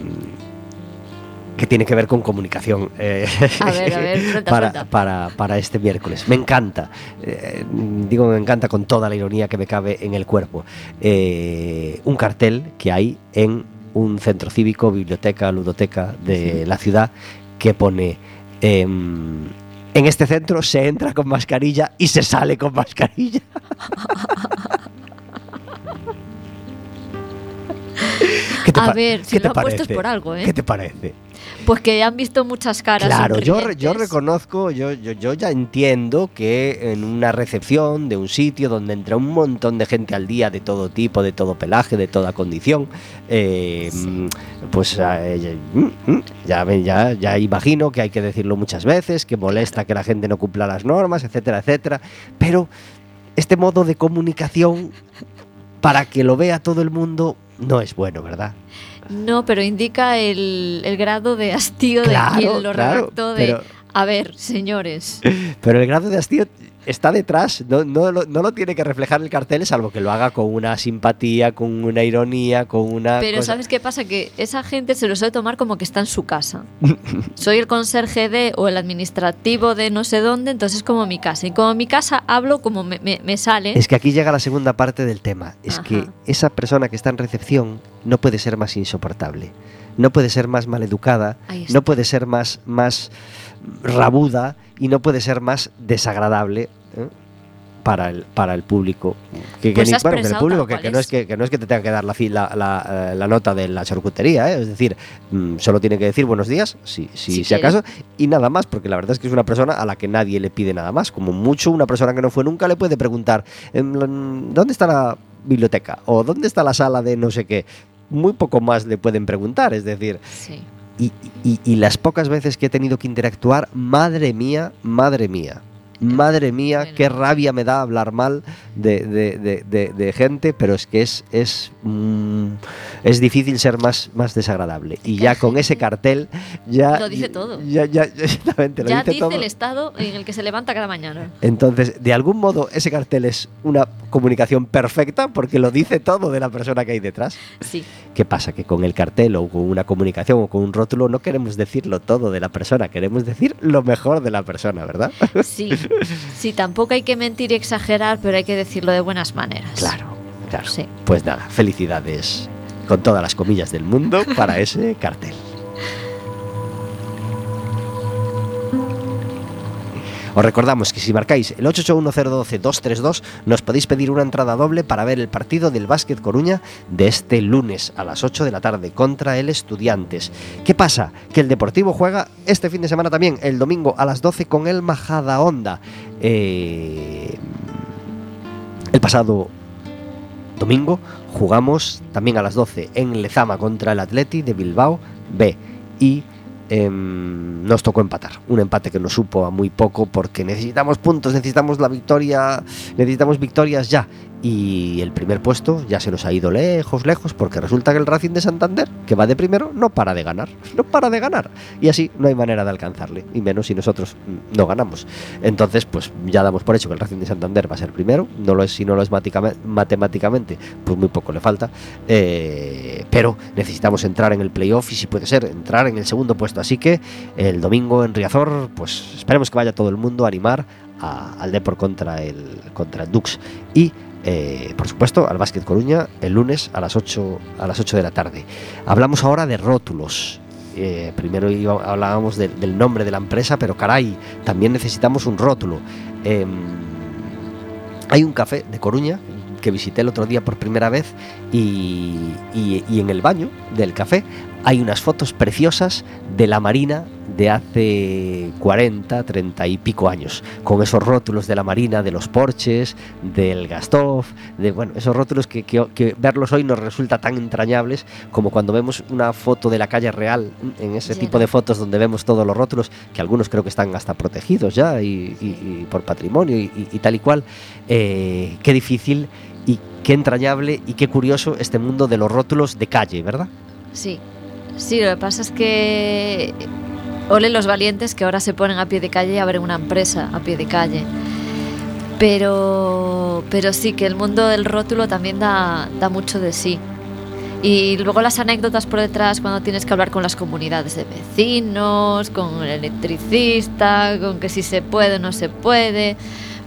Speaker 1: que tiene que ver con comunicación. eh,
Speaker 2: A ver, a ver, suelta,
Speaker 1: para. Para, para este miércoles. Me encanta. eh, digo, me encanta con toda la ironía que me cabe en el cuerpo. Eh, un cartel que hay en un centro cívico, biblioteca, ludoteca de la ciudad que pone... en este centro se entra con mascarilla y se sale con mascarilla. ¿Qué
Speaker 2: A ver, si
Speaker 1: qué te
Speaker 2: lo ha puesto es
Speaker 1: parece?
Speaker 2: por algo, ¿eh?
Speaker 1: ¿Qué te parece?
Speaker 2: Pues que han visto muchas caras.
Speaker 1: Claro, yo, yo reconozco, yo, yo, yo ya entiendo que en una recepción de un sitio donde entra un montón de gente al día de todo tipo, de todo pelaje, de toda condición, eh, mm, pues eh, mm, mm, ya, ven, ya, ya imagino que hay que decirlo muchas veces, que molesta que la gente no cumpla las normas, etcétera, etcétera, pero este modo de comunicación para que lo vea todo el mundo no es bueno, ¿verdad?
Speaker 2: No, pero indica el, el grado de hastío
Speaker 1: Claro,
Speaker 2: de quien lo
Speaker 1: claro,
Speaker 2: redactó de...
Speaker 1: pero-
Speaker 2: A ver, señores.
Speaker 1: Pero el grado de hastío está detrás, no, no, lo, no lo tiene que reflejar el cartel, salvo que lo haga con una simpatía, con una ironía, con una.
Speaker 2: Pero
Speaker 1: cosa-
Speaker 2: ¿sabes qué pasa? Que esa gente se lo suele tomar como que está en su casa. Soy el conserje de o el administrativo de no sé dónde, entonces es como mi casa. Y como mi casa hablo como me, me- me sale.
Speaker 1: Es que aquí llega la segunda parte del tema. Es
Speaker 2: Ajá.
Speaker 1: que esa persona que está en recepción no puede ser más insoportable, no puede ser más maleducada, no puede ser más, más rabuda y no puede ser más desagradable. ¿eh? Para el, para el público que, que
Speaker 2: Pues
Speaker 1: ni- bueno, que el público que, que no
Speaker 2: es.
Speaker 1: que, que no es que te tenga que dar la, fi- la, la, eh, la nota de la charcutería ¿eh? es decir mm, solo tiene que decir buenos días si, si,
Speaker 2: Si
Speaker 1: acaso y nada más porque la verdad es que es una persona a la que nadie le pide nada más como mucho una persona que no fue nunca le puede preguntar ¿dónde está la biblioteca? o ¿dónde está la sala de no sé qué? muy poco más le pueden preguntar es decir
Speaker 2: Sí.
Speaker 1: Y, y- y las pocas veces que he tenido que interactuar, madre mía, madre mía. Madre mía, qué rabia me da hablar mal de, de- de- de- de gente, pero es que es, es, mm, es difícil ser más, más desagradable. Y ya con ese cartel, ya.
Speaker 2: Lo dice todo.
Speaker 1: Ya, ya, ya- exactamente, lo
Speaker 2: Ya
Speaker 1: dice
Speaker 2: dice
Speaker 1: todo.
Speaker 2: el estado en el que se levanta cada mañana.
Speaker 1: Entonces, de algún modo, ese cartel es una comunicación perfecta porque lo dice todo de la persona que hay detrás.
Speaker 2: Sí.
Speaker 1: ¿Qué pasa? Que con el cartel o con una comunicación o con un rótulo no queremos decirlo todo de la persona, queremos decir lo mejor de la persona, ¿verdad?
Speaker 2: Sí. Sí, tampoco hay que mentir y exagerar, pero hay que decirlo de buenas maneras.
Speaker 1: Claro, claro.
Speaker 2: Sí.
Speaker 1: Pues nada, felicidades con todas las comillas del mundo para ese cartel. Os recordamos que si marcáis el 881012232 nos podéis pedir una entrada doble para ver el partido del Básquet Coruña de este lunes a las 8 de la tarde contra el Estudiantes. ¿Qué pasa? Que el Deportivo juega este fin de semana también, el domingo a las 12 con el Majadahonda. Eh, el pasado domingo jugamos también a las 12 en Lezama contra el Atleti de Bilbao B y em, nos tocó empatar. Un empate que nos supo a muy poco porque necesitamos puntos, necesitamos la victoria, necesitamos victorias ya. Y el primer puesto ya se nos ha ido lejos, lejos, porque resulta que el Racing de Santander, que va de primero, no para de ganar, no para de ganar. Y así no hay manera de alcanzarle, y menos si nosotros mm, no ganamos. Entonces, pues ya damos por hecho que el Racing de Santander va a ser primero, no lo es si no lo es matemáticamente, pues muy poco le falta, eh, pero necesitamos entrar en el playoff y si puede ser, entrar en el segundo puesto. Así que el domingo en Riazor, pues esperemos que vaya todo el mundo a animar al Depor contra el, contra el Dux. Y eh, por supuesto, al Básquet Coruña el lunes a las 8, a las 8 de la tarde. Hablamos ahora de rótulos. Eh, primero hablábamos de- del nombre de la empresa, pero caray, también necesitamos un rótulo. Em, hay un café de Coruña que visité el otro día por primera vez y en el baño del café hay unas fotos preciosas de la Marina de hace 40, 30 y pico años, con esos rótulos de la Marina, de los Porches, del Gastov, de bueno, esos rótulos que, que- que verlos hoy nos resulta tan entrañables como cuando vemos una foto de la calle real, en ese tipo de fotos donde vemos todos los rótulos, que algunos creo que están hasta protegidos ya y, y- y por patrimonio y tal y cual. Eh, qué difícil y qué entrañable y qué curioso este mundo de los rótulos de calle, ¿verdad?
Speaker 2: Sí, sí, lo que pasa es que ole los valientes que ahora se ponen a pie de calle y abren una empresa a pie de calle. Pero, pero sí que el mundo del rótulo también da, da mucho de sí. Y luego las anécdotas por detrás cuando tienes que hablar con las comunidades de vecinos, con el electricista, con que si se puede o no se puede.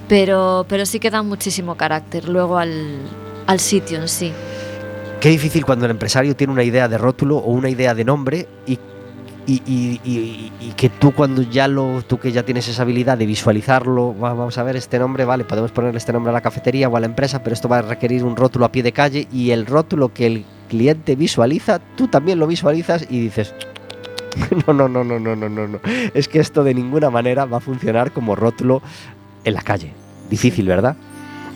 Speaker 2: Pero, pero sí que dan muchísimo carácter luego al, al sitio en sí.
Speaker 1: Qué difícil cuando el empresario tiene una idea de rótulo o una idea de nombre y, y- que tú cuando ya lo, tú que ya tienes esa habilidad de visualizarlo, va- vamos a ver este nombre, vale, podemos ponerle este nombre a la cafetería o a la empresa, pero esto va a requerir un rótulo a pie de calle y el rótulo que el cliente visualiza, tú también lo visualizas y dices, no, no, no, no, no, no, no, no, es que esto de ninguna manera va a funcionar como rótulo en la calle. Difícil, ¿verdad?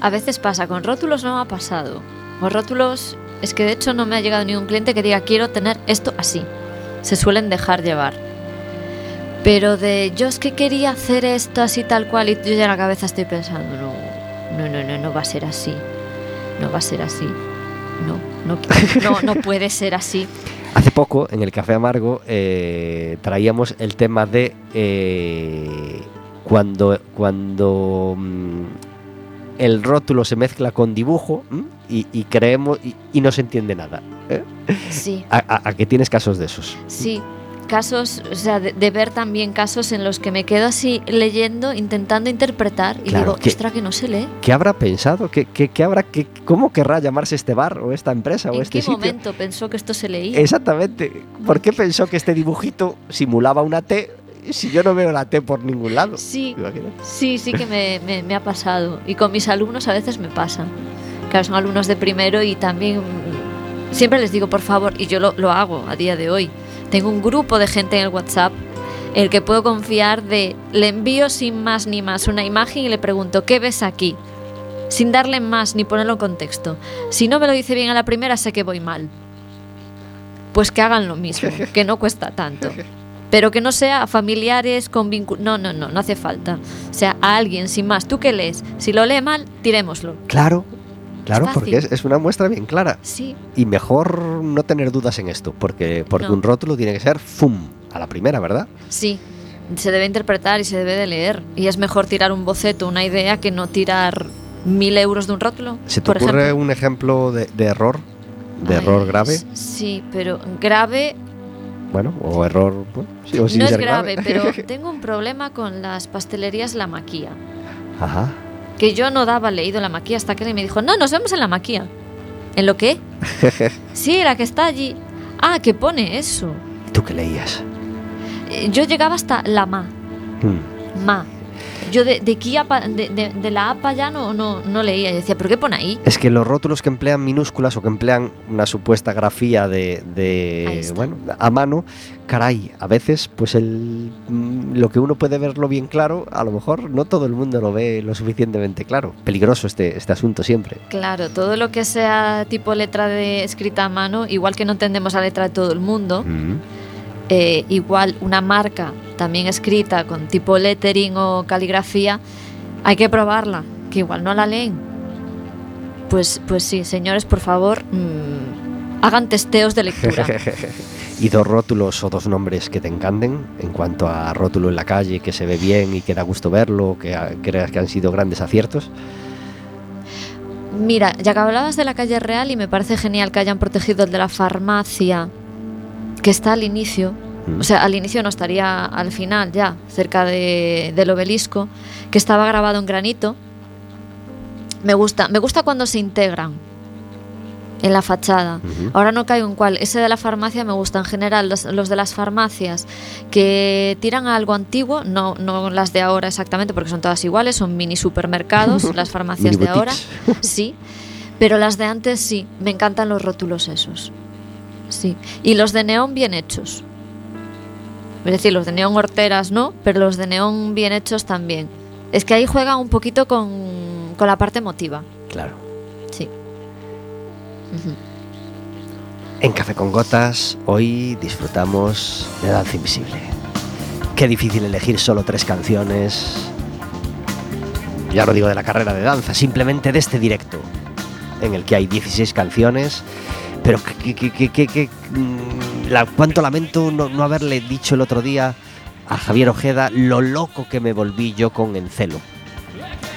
Speaker 2: A veces pasa, con rótulos no ha pasado. Con rótulos es que de hecho no me ha llegado ningún cliente que diga quiero tener esto así. Se suelen dejar llevar. Pero de yo es que quería hacer esto así tal cual y yo ya en la cabeza estoy pensando, no, no, no, no, no va a ser así. No va a ser así. No, no, no, no puede ser así.
Speaker 1: Hace poco, en el Café Amargo, eh, traíamos el tema de eh, cuando, cuando mm, el rótulo se mezcla con dibujo y, y creemos y, y no se entiende nada. ¿eh?
Speaker 2: Sí.
Speaker 1: ¿A, a- a que tienes casos de esos?
Speaker 2: Sí, casos, o sea, de, de ver también casos en los que me quedo así leyendo, intentando interpretar y
Speaker 1: Claro,
Speaker 2: digo,
Speaker 1: que-
Speaker 2: ostras, que no se lee.
Speaker 1: ¿Qué habrá pensado? ¿Qué, qué- qué habrá, qué- ¿Cómo querrá llamarse este bar o esta empresa o
Speaker 2: ¿En
Speaker 1: este
Speaker 2: qué
Speaker 1: sitio?
Speaker 2: momento pensó que esto se leía?
Speaker 1: Exactamente. ¿Por qué pensó que este dibujito simulaba una T si yo no veo la T por ningún lado?
Speaker 2: Sí, sí, sí que me, me- me ha pasado. Y con mis alumnos a veces me pasa. Claro, son alumnos de primero y también siempre les digo, por favor, y yo lo, lo hago a día de hoy. Tengo un grupo de gente en el WhatsApp en el que puedo confiar de le envío sin más ni más una imagen y le pregunto, ¿qué ves aquí? Sin darle más ni ponerlo en contexto. Si no me lo dice bien a la primera, sé que voy mal. Pues que hagan lo mismo, que no cuesta tanto. Pero que no sea a familiares con vínculos. No, no, no, no hace falta. O sea, a alguien sin más. ¿Tú qué lees? Si lo lee mal, tirémoslo.
Speaker 1: Claro, claro, porque es, es una muestra bien clara.
Speaker 2: Sí,
Speaker 1: Y mejor no tener dudas en esto, porque, porque
Speaker 2: No.
Speaker 1: un rótulo tiene que ser ¡fum! a la primera, ¿verdad?
Speaker 2: sí. Se debe interpretar y se debe de leer. Y es mejor tirar un boceto, una idea, que no tirar mil euros de un rótulo.
Speaker 1: ¿Se te
Speaker 2: por
Speaker 1: ocurre
Speaker 2: ejemplo.
Speaker 1: un ejemplo de, de error? ¿De
Speaker 2: Ay,
Speaker 1: error grave?
Speaker 2: Sí, pero grave
Speaker 1: Bueno, o error... bueno, sí, o sin
Speaker 2: no es grave, pero tengo un problema con las pastelerías La Maquía.
Speaker 1: Ajá.
Speaker 2: Que yo no daba leído La Maquía hasta que alguien me dijo, no, nos vemos en La Maquía. ¿En lo qué? sí, la que está allí. Ah, que pone eso.
Speaker 1: ¿Tú qué leías?
Speaker 2: Eh, Yo llegaba hasta la Ma.
Speaker 1: Hmm.
Speaker 2: Ma. Yo de, de, aquí a pa- de, de- de la A para allá no, no, no leía. Y decía, ¿pero qué pone ahí?
Speaker 1: Es que los rótulos que emplean minúsculas o que emplean una supuesta grafía de, de bueno, a mano, caray, a veces pues el mm, lo que uno puede verlo bien claro, a lo mejor no todo el mundo lo ve lo suficientemente claro. Peligroso este, este asunto siempre.
Speaker 2: Claro, todo lo que sea tipo letra de escrita a mano, igual que no entendemos la letra de todo el mundo,
Speaker 1: Mm.
Speaker 2: Eh, igual una marca también escrita con tipo lettering o caligrafía, hay que probarla, que igual no la leen. pues, pues sí, señores, por favor, mm, hagan testeos de lectura.
Speaker 4: y dos rótulos o dos nombres que te encanten en cuanto a rótulo en la calle, que se ve bien y que da gusto verlo, que creas que han sido grandes aciertos.
Speaker 2: Mira, ya que hablabas de la calle real y me parece genial que hayan protegido el de la farmacia que está al inicio,
Speaker 4: Mm.
Speaker 2: o sea, al inicio no estaría al final ya, cerca de- del obelisco, que estaba grabado en granito. Me gusta, me gusta cuando se integran en la fachada. Ahora no caigo en cuál. Ese de la farmacia me gusta en general. Los, los de las farmacias que tiran a algo antiguo, no, no las de ahora exactamente, porque son todas iguales, son mini supermercados, las farmacias de ahora. Sí. Pero las de antes sí. Me encantan los rótulos esos. Sí. Y los de neón bien hechos. Es decir, los de neón horteras no, pero los de neón bien hechos también. Es que ahí juegan un poquito con, con la parte emotiva.
Speaker 4: Claro.
Speaker 2: Sí.
Speaker 4: En Café con Gotas, hoy disfrutamos de Danza Invisible. Qué difícil elegir solo tres canciones. Ya no digo de la carrera de danza, simplemente de este directo, en el que hay 16 canciones. Pero que, mm, cuánto lamento no, no haberle dicho el otro día a Javier Ojeda lo loco que me volví yo con Encelo.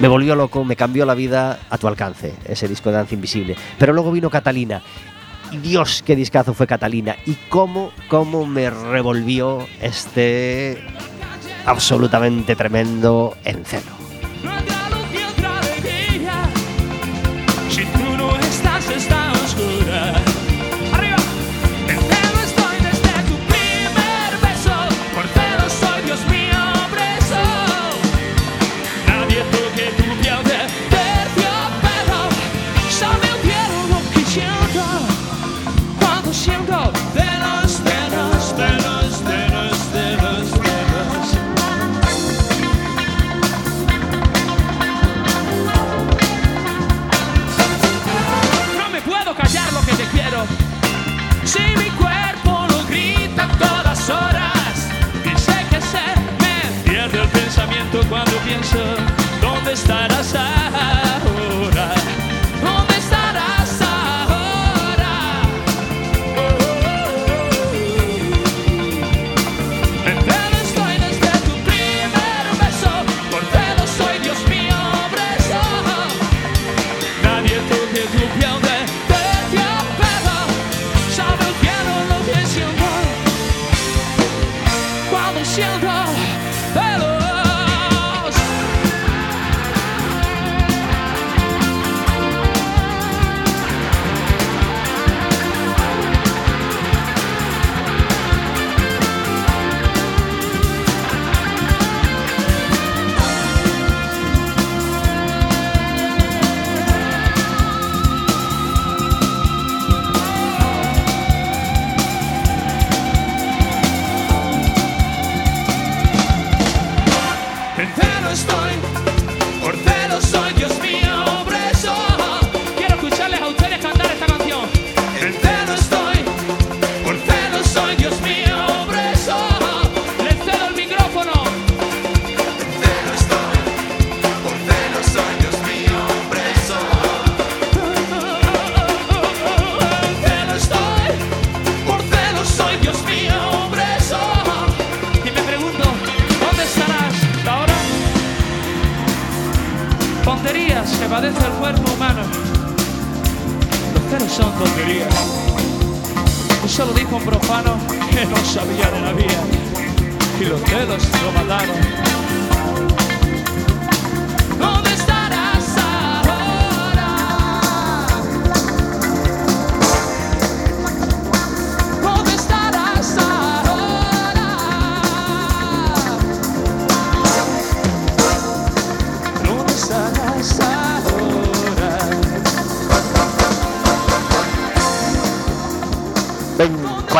Speaker 4: Me volvió loco, me cambió la vida a tu alcance, ese disco de Danza Invisible. Pero luego vino Catalina. Y Dios, qué discazo fue Catalina. Y cómo, cómo me revolvió este absolutamente tremendo Encelo.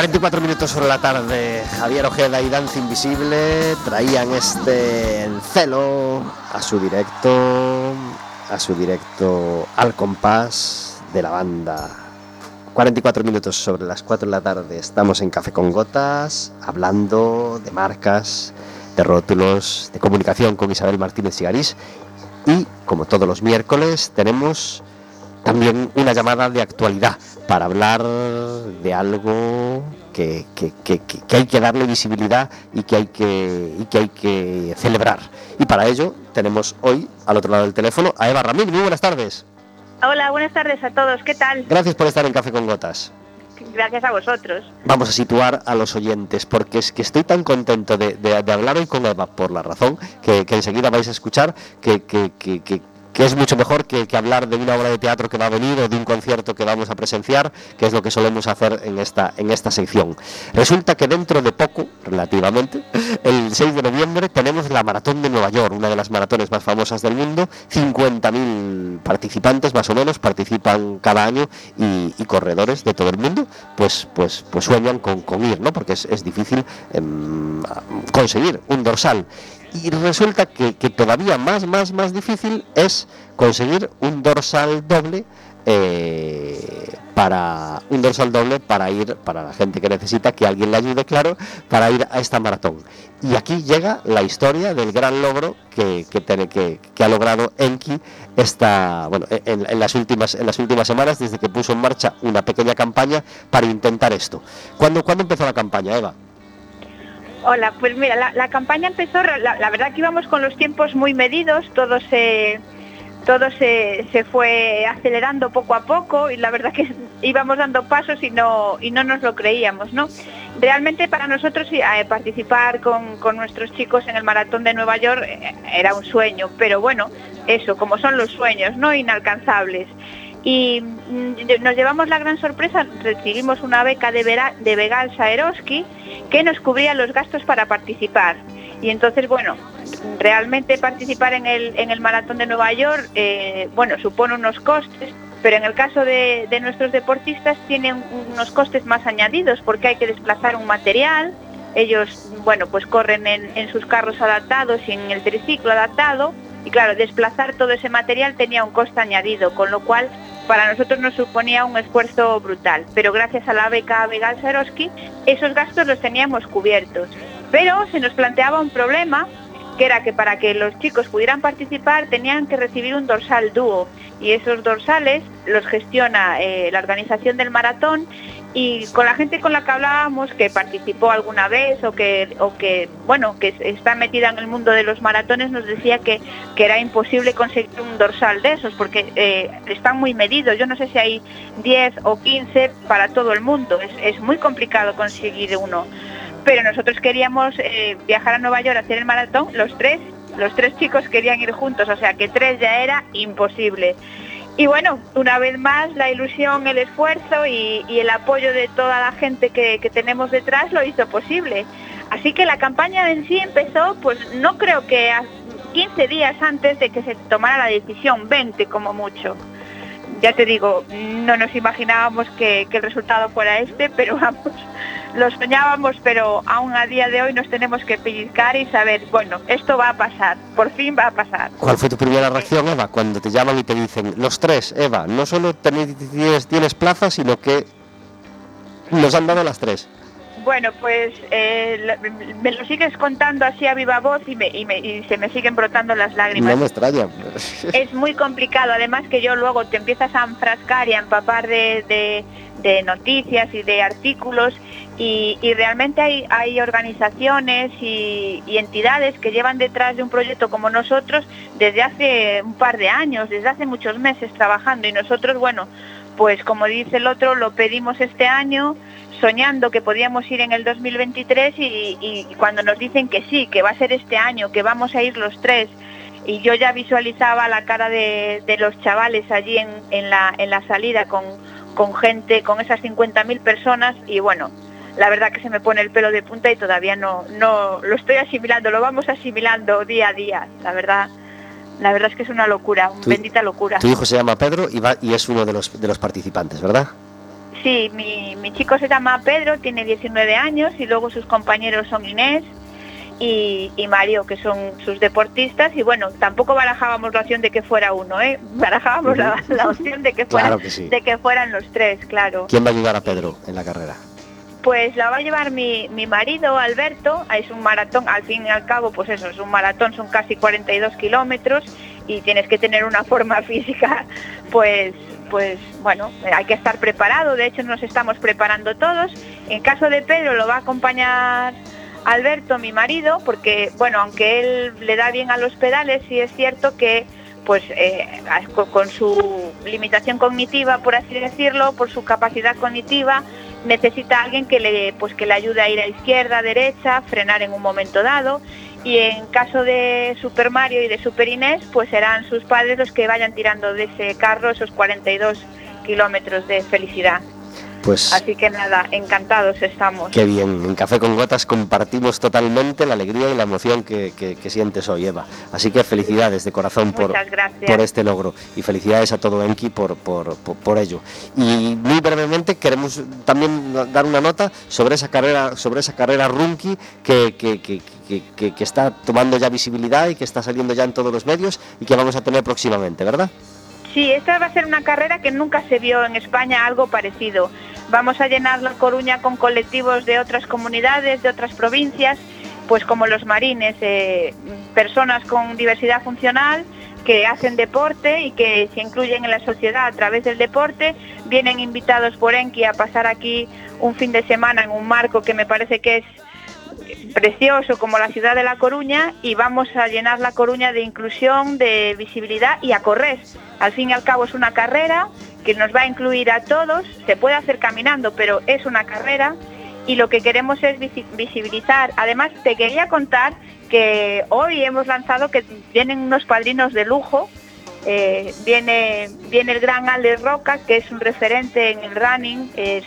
Speaker 4: 44 minutos sobre la tarde, Javier Ojeda y Danza Invisible traían este Encelo a su directo, a su directo al compás de la banda. 44 minutos sobre las 4 de la tarde, estamos en Café con Gotas, hablando de marcas, de rótulos, de comunicación con Isabel Martínez Sigarís y, como todos los miércoles, tenemos
Speaker 1: también una llamada de actualidad para hablar de algo que, que- que- que- hay que darle visibilidad y que, hay que, y que hay que celebrar. Y para ello tenemos hoy al otro lado del teléfono a Eva Ramírez. Muy buenas tardes.
Speaker 5: Hola, buenas tardes a todos. ¿Qué tal?
Speaker 1: Gracias por estar en Café con Gotas.
Speaker 5: Gracias a vosotros.
Speaker 1: Vamos a situar a los oyentes, porque es que estoy tan contento de, de- de hablar hoy con Eva por la razón que, que enseguida vais a escuchar que, que- que- que- es mucho mejor que, que hablar de una obra de teatro que va a venir o de un concierto que vamos a presenciar, que es lo que solemos hacer en esta, en esta sección. Resulta que dentro de poco, relativamente, el 6 de noviembre tenemos la Maratón de Nueva York, una de las maratones más famosas del mundo. 50.000 participantes más o menos participan cada año y, corredores de todo el mundo pues, pues, pues sueñan con, con ir, ¿no? porque es, es difícil em, conseguir un dorsal. Y resulta que, que todavía más, más, más difícil es conseguir un dorsal doble eh, para un dorsal doble para ir para la gente que necesita que alguien le ayude, claro, para ir a esta maratón. Y aquí llega la historia del gran logro que, que, tiene- que, que ha logrado Enki esta, bueno, en, en las últimas, en las últimas semanas desde que puso en marcha una pequeña campaña para intentar esto. ¿Cuándo, ¿cuándo empezó la campaña, Eva?
Speaker 5: Hola, pues mira, la, campaña empezó, la, la verdad que íbamos con los tiempos muy medidos, todo se todo se, se fue acelerando poco a poco y la verdad que íbamos dando pasos y no y no nos lo creíamos, ¿no? Realmente para nosotros eh, participar con, con nuestros chicos en el maratón de Nueva York eh, era un sueño, pero bueno, eso, como son los sueños, ¿no? Inalcanzables. Y mm, nos llevamos la gran sorpresa, recibimos una beca de, vera- de Saeroski que nos cubría los gastos para participar. Y entonces, bueno, realmente participar en el, en el maratón de Nueva York, eh, bueno, supone unos costes, pero en el caso de, de nuestros deportistas tienen unos costes más añadidos porque hay que desplazar un material, ellos, bueno, pues corren en, en sus carros adaptados y en el triciclo adaptado, y claro, desplazar todo ese material tenía un coste añadido, con lo cual para nosotros nos suponía un esfuerzo brutal. Pero gracias a la beca Vegal Saroski, esos gastos los teníamos cubiertos. Pero se nos planteaba un problema, que era que para que los chicos pudieran participar tenían que recibir un dorsal dúo. Y esos dorsales los gestiona eh, la organización del maratón y con la gente con la que hablábamos que participó alguna vez o que bueno que está metida en el mundo de los maratones nos decía que, era imposible conseguir un dorsal de esos porque eh, están muy medidos yo no sé si hay 10 o 15 para todo el mundo. Es, es muy complicado conseguir uno. Pero nosotros queríamos eh, viajar a Nueva York a hacer el maratón los tres los tres chicos querían ir juntos o sea que tres ya era imposible y bueno, una vez más, la ilusión, el esfuerzo y, el apoyo de toda la gente que, que, tenemos detrás lo hizo posible. Así que la campaña en sí empezó, pues no creo que a 15 días antes de que se tomara la decisión, 20 como mucho. Ya te digo, no nos imaginábamos que el resultado fuera este, pero vamos, lo soñábamos, pero aún a día de hoy nos tenemos que pellizcar y saber, bueno, esto va a pasar, por fin va a pasar.
Speaker 1: ¿Cuál fue tu primera reacción, Eva, cuando te llaman y te dicen, los tres, Eva, no solo tienes, tienes plaza, sino que nos han dado las tres?
Speaker 5: Bueno, pues eh, me lo sigues contando así a viva voz y, me, y, me, y, se me siguen brotando las lágrimas.
Speaker 1: No me extraña.
Speaker 5: Es muy complicado, además que yo luego te empiezas a enfrascar y a empapar de, de, de noticias y de artículos y, realmente hay, organizaciones y, entidades que llevan detrás de un proyecto como nosotros desde hace un par de años, desde hace muchos meses trabajando. Y nosotros, bueno, pues como dice el otro, lo pedimos este año soñando que podíamos ir en el 2023 y, cuando nos dicen que sí, que va a ser este año, que vamos a ir los tres, y yo ya visualizaba la cara de, de los chavales allí en, en, la, en la salida con, con gente, con esas 50.000 personas, y bueno, la verdad que se me pone el pelo de punta y todavía no, no lo estoy asimilando, lo vamos asimilando día a día, la verdad. La verdad es que es una locura, una bendita locura.
Speaker 1: Tu hijo se llama Pedro y, va, y es uno de los, de los participantes, ¿verdad?
Speaker 5: Sí, mi, mi, chico se llama Pedro, tiene 19 años y luego sus compañeros son Inés y, y, Mario, que son sus deportistas. Y bueno, tampoco barajábamos la opción de que fuera uno, ¿eh? Barajábamos la, la, opción de que, fuera,
Speaker 1: claro que sí.
Speaker 5: de que fueran los tres, claro.
Speaker 1: ¿Quién va a ayudar a Pedro en la carrera?
Speaker 5: Pues la va a llevar mi, mi marido, Alberto. Es un maratón, al fin y al cabo, pues eso, es un maratón, son casi 42 kilómetros y tienes que tener una forma física, pues pues bueno, hay que estar preparado, de hecho nos estamos preparando todos. En caso de Pedro lo va a acompañar Alberto, mi marido, porque bueno, aunque él le da bien a los pedales, sí es cierto que pues eh, con su limitación cognitiva, por así decirlo, por su capacidad cognitiva, necesita alguien que le pues que le ayude a ir a izquierda, a derecha, frenar en un momento dado y en caso de Super Mario y de Super Inés, pues serán sus padres los que vayan tirando de ese carro esos 42 kilómetros de felicidad.
Speaker 1: Pues
Speaker 5: Así que nada, encantados estamos.
Speaker 1: qué bien. En Café con Gotas compartimos totalmente la alegría y la emoción que, que- que sientes hoy, Eva. Así que felicidades de corazón por, este logro y felicidades a todo Enki por, por, por, por ello. Y muy brevemente queremos también dar una nota sobre esa carrera, sobre esa carrera Runki que está tomando ya visibilidad y que está saliendo ya en todos los medios y que vamos a tener próximamente, ¿verdad?
Speaker 5: Sí, esta va a ser una carrera que nunca se vio en España algo parecido. Vamos a llenar La Coruña con colectivos de otras comunidades, de otras provincias, pues como los marines, eh, personas con diversidad funcional que hacen deporte y que se incluyen en la sociedad a través del deporte, vienen invitados por Enki a pasar aquí un fin de semana en un marco que me parece que es precioso como la ciudad de La Coruña y vamos a llenar La Coruña de inclusión, de visibilidad y a correr. Al fin y al cabo es una carrera que nos va a incluir a todos, se puede hacer caminando, pero es una carrera y lo que queremos es visi- visibilizar. Además, te quería contar que hoy hemos lanzado que vienen unos padrinos de lujo. Eh, viene, viene el gran Alex Roca, que es un referente en el running, es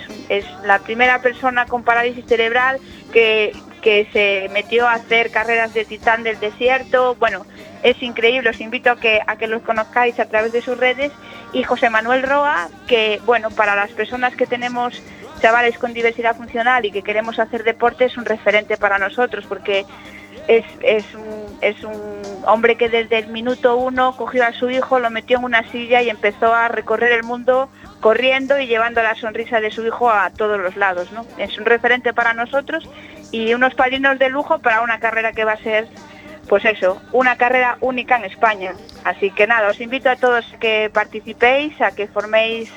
Speaker 5: la primera persona con parálisis cerebral que, que se metió a hacer carreras de titán del desierto. Bueno, es increíble, os invito a que, a que los conozcáis a través de sus redes. Y José Manuel Roa, que bueno, para las personas que tenemos chavales con diversidad funcional y que queremos hacer deporte, es un referente para nosotros, porque es, es, un, es un hombre que desde el minuto uno cogió a su hijo, lo metió en una silla y empezó a recorrer el mundo corriendo y llevando la sonrisa de su hijo a todos los lados. ¿no? Es un referente para nosotros y unos padrinos de lujo para una carrera que va a ser, pues eso, una carrera única en España. Así que nada, os invito a todos que participéis, a que forméis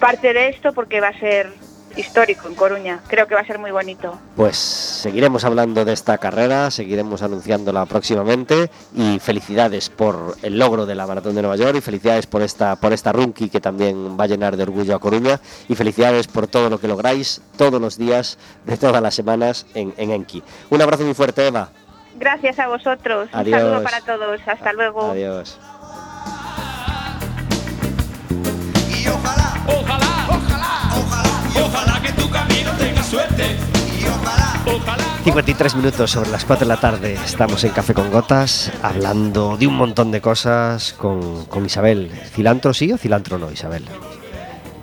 Speaker 5: parte de esto porque va a ser histórico en Coruña. Creo que va a ser muy bonito.
Speaker 1: Pues seguiremos hablando de esta carrera, seguiremos anunciándola próximamente y felicidades por el logro de la Maratón de Nueva York y felicidades por esta por esta Runki que también va a llenar de orgullo a Coruña y felicidades por todo lo que lográis todos los días de todas las semanas en, en Enki. Un abrazo muy fuerte, Eva.
Speaker 5: Gracias a vosotros.
Speaker 1: Adiós.
Speaker 5: Un saludo para todos. Hasta luego.
Speaker 1: Adiós.
Speaker 4: Ojalá, que tu camino tenga suerte. Y ojalá, ojalá.
Speaker 1: 53 minutos sobre las 4 de la tarde. Estamos en Café con Gotas hablando de un montón de cosas con, con Isabel. ¿Cilantro sí o cilantro no, Isabel?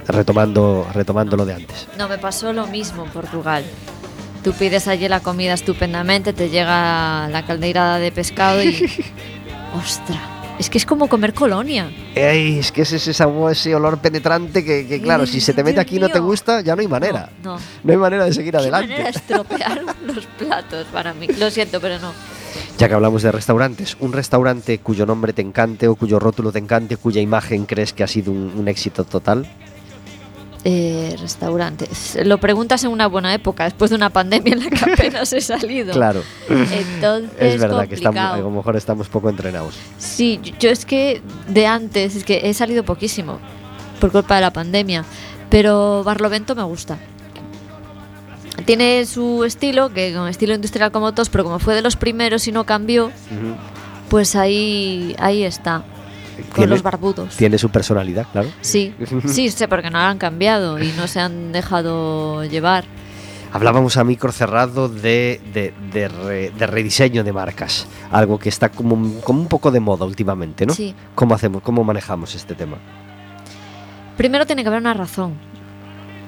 Speaker 1: Retomando, retomando lo de antes.
Speaker 2: No, me pasó lo mismo en Portugal. Tú pides allí la comida estupendamente, te llega la caldeirada de pescado y... ¡Ostras! Es que es como comer colonia.
Speaker 1: Ey, es que ese, ese sabor, ese olor penetrante que, que, claro, si se te mete aquí y no te gusta, ya no hay manera.
Speaker 2: No, no.
Speaker 1: No hay manera de seguir
Speaker 2: Qué
Speaker 1: adelante.
Speaker 2: manera de estropear los platos para mí. Lo siento, pero no.
Speaker 1: Ya que hablamos de restaurantes, un restaurante cuyo nombre te encante o cuyo rótulo te encante, cuya imagen crees que ha sido un, un éxito total.
Speaker 2: Eh, restaurante. Lo preguntas en una buena época, después de una pandemia en la que apenas he salido.
Speaker 1: Claro,
Speaker 2: Entonces
Speaker 1: es verdad que estamos, a
Speaker 2: complicado.
Speaker 1: lo mejor estamos poco entrenados.
Speaker 2: Sí, yo- es que de antes, es que he salido poquísimo por culpa de la pandemia, pero Barlovento me gusta. Tiene su estilo, que con estilo industrial como todos, pero como fue de los primeros y no cambió, pues ahí, ahí está, con
Speaker 1: Tiene-
Speaker 2: los barbudos.
Speaker 1: Tiene su personalidad, claro.
Speaker 2: Sí, sí, sé porque no la han cambiado y no se han dejado llevar.
Speaker 1: Hablábamos a micro cerrado de, de, de re- de rediseño de marcas, algo que está como, como un poco de moda últimamente, ¿no?
Speaker 2: Sí.
Speaker 1: ¿Cómo hacemos, cómo manejamos este tema?
Speaker 2: Primero tiene que haber una razón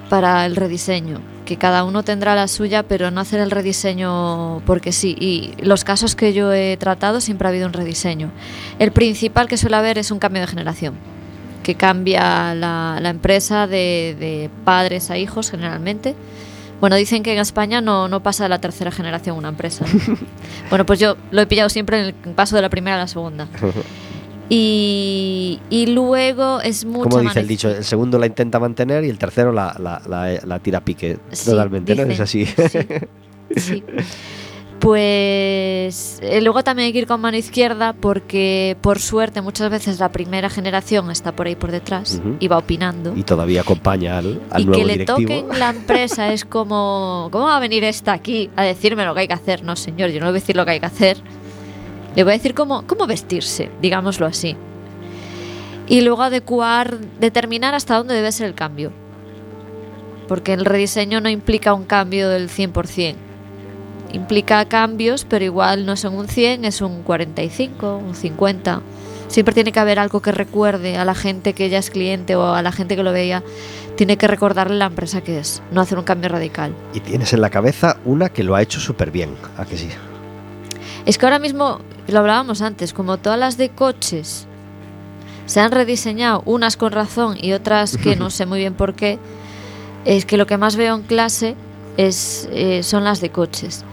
Speaker 2: para el rediseño, que cada uno tendrá la suya, pero no hacer el rediseño porque sí. Y los casos que yo he tratado siempre ha habido un rediseño. El principal que suele haber es un cambio de generación, que cambia la, la empresa de, de padres a hijos generalmente. Bueno, dicen que en España no, no pasa de la tercera generación una empresa. ¿no? bueno, pues yo lo he pillado siempre en el paso de la primera a la segunda. Y, y luego es mucho
Speaker 1: Como dice el dicho, el segundo la intenta mantener y el tercero la, la, la- la tira a pique
Speaker 2: Sí,
Speaker 1: totalmente, ¿no? Es así.
Speaker 2: Sí, sí. Pues eh, luego también hay que ir con mano izquierda porque por suerte muchas veces la primera generación está por ahí por detrás y va opinando.
Speaker 1: y todavía acompaña al, al
Speaker 2: y
Speaker 1: nuevo
Speaker 2: que le
Speaker 1: directivo.
Speaker 2: toquen la empresa es como, ¿cómo va a venir esta aquí a decirme lo que hay que hacer? No, señor, yo no voy a decir lo que hay que hacer. Le voy a decir cómo, cómo vestirse, digámoslo así. Y luego adecuar, determinar hasta dónde debe ser el cambio. Porque el rediseño no implica un cambio del 100%. Implica cambios, pero igual no son un 100, es un 45, un 50. Siempre tiene que haber algo que recuerde a la gente que ya es cliente o a la gente que lo veía tiene que recordarle la empresa que es, no hacer un cambio radical.
Speaker 1: Y tienes en la cabeza una que lo ha hecho súper bien, ¿a que sí?
Speaker 2: Es que ahora mismo, lo hablábamos antes, como todas las de coches se han rediseñado, unas con razón y otras que no sé muy bien por qué, es que lo que más veo en clase es, eh, son las de coches.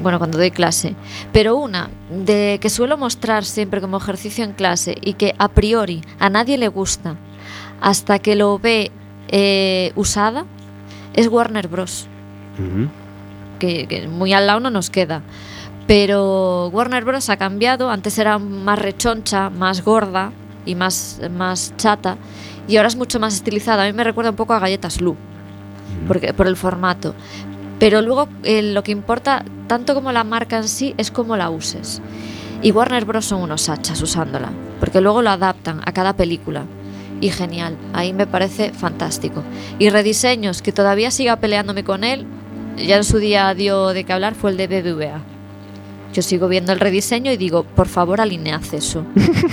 Speaker 2: Bueno, cuando doy clase. Pero una de que suelo mostrar siempre como ejercicio en clase y que a priori a nadie le gusta hasta que lo ve eh, usada es Warner Bros que, que muy al lado no nos queda. Pero Warner Bros. ha cambiado, antes era más rechoncha, más gorda y más, más chata, y ahora es mucho más estilizada. A mí me recuerda un poco a Galletas Lu, porque, por el formato. Pero luego eh, lo que importa, tanto como la marca en sí, es cómo la uses. Y Warner Bros. son unos hachas usándola, porque luego lo adaptan a cada película. Y genial, ahí me parece fantástico. Y rediseños, que todavía siga peleándome con él, ya en su día dio de qué hablar, fue el de BBVA. Yo sigo viendo el rediseño y digo, por favor, alinead eso.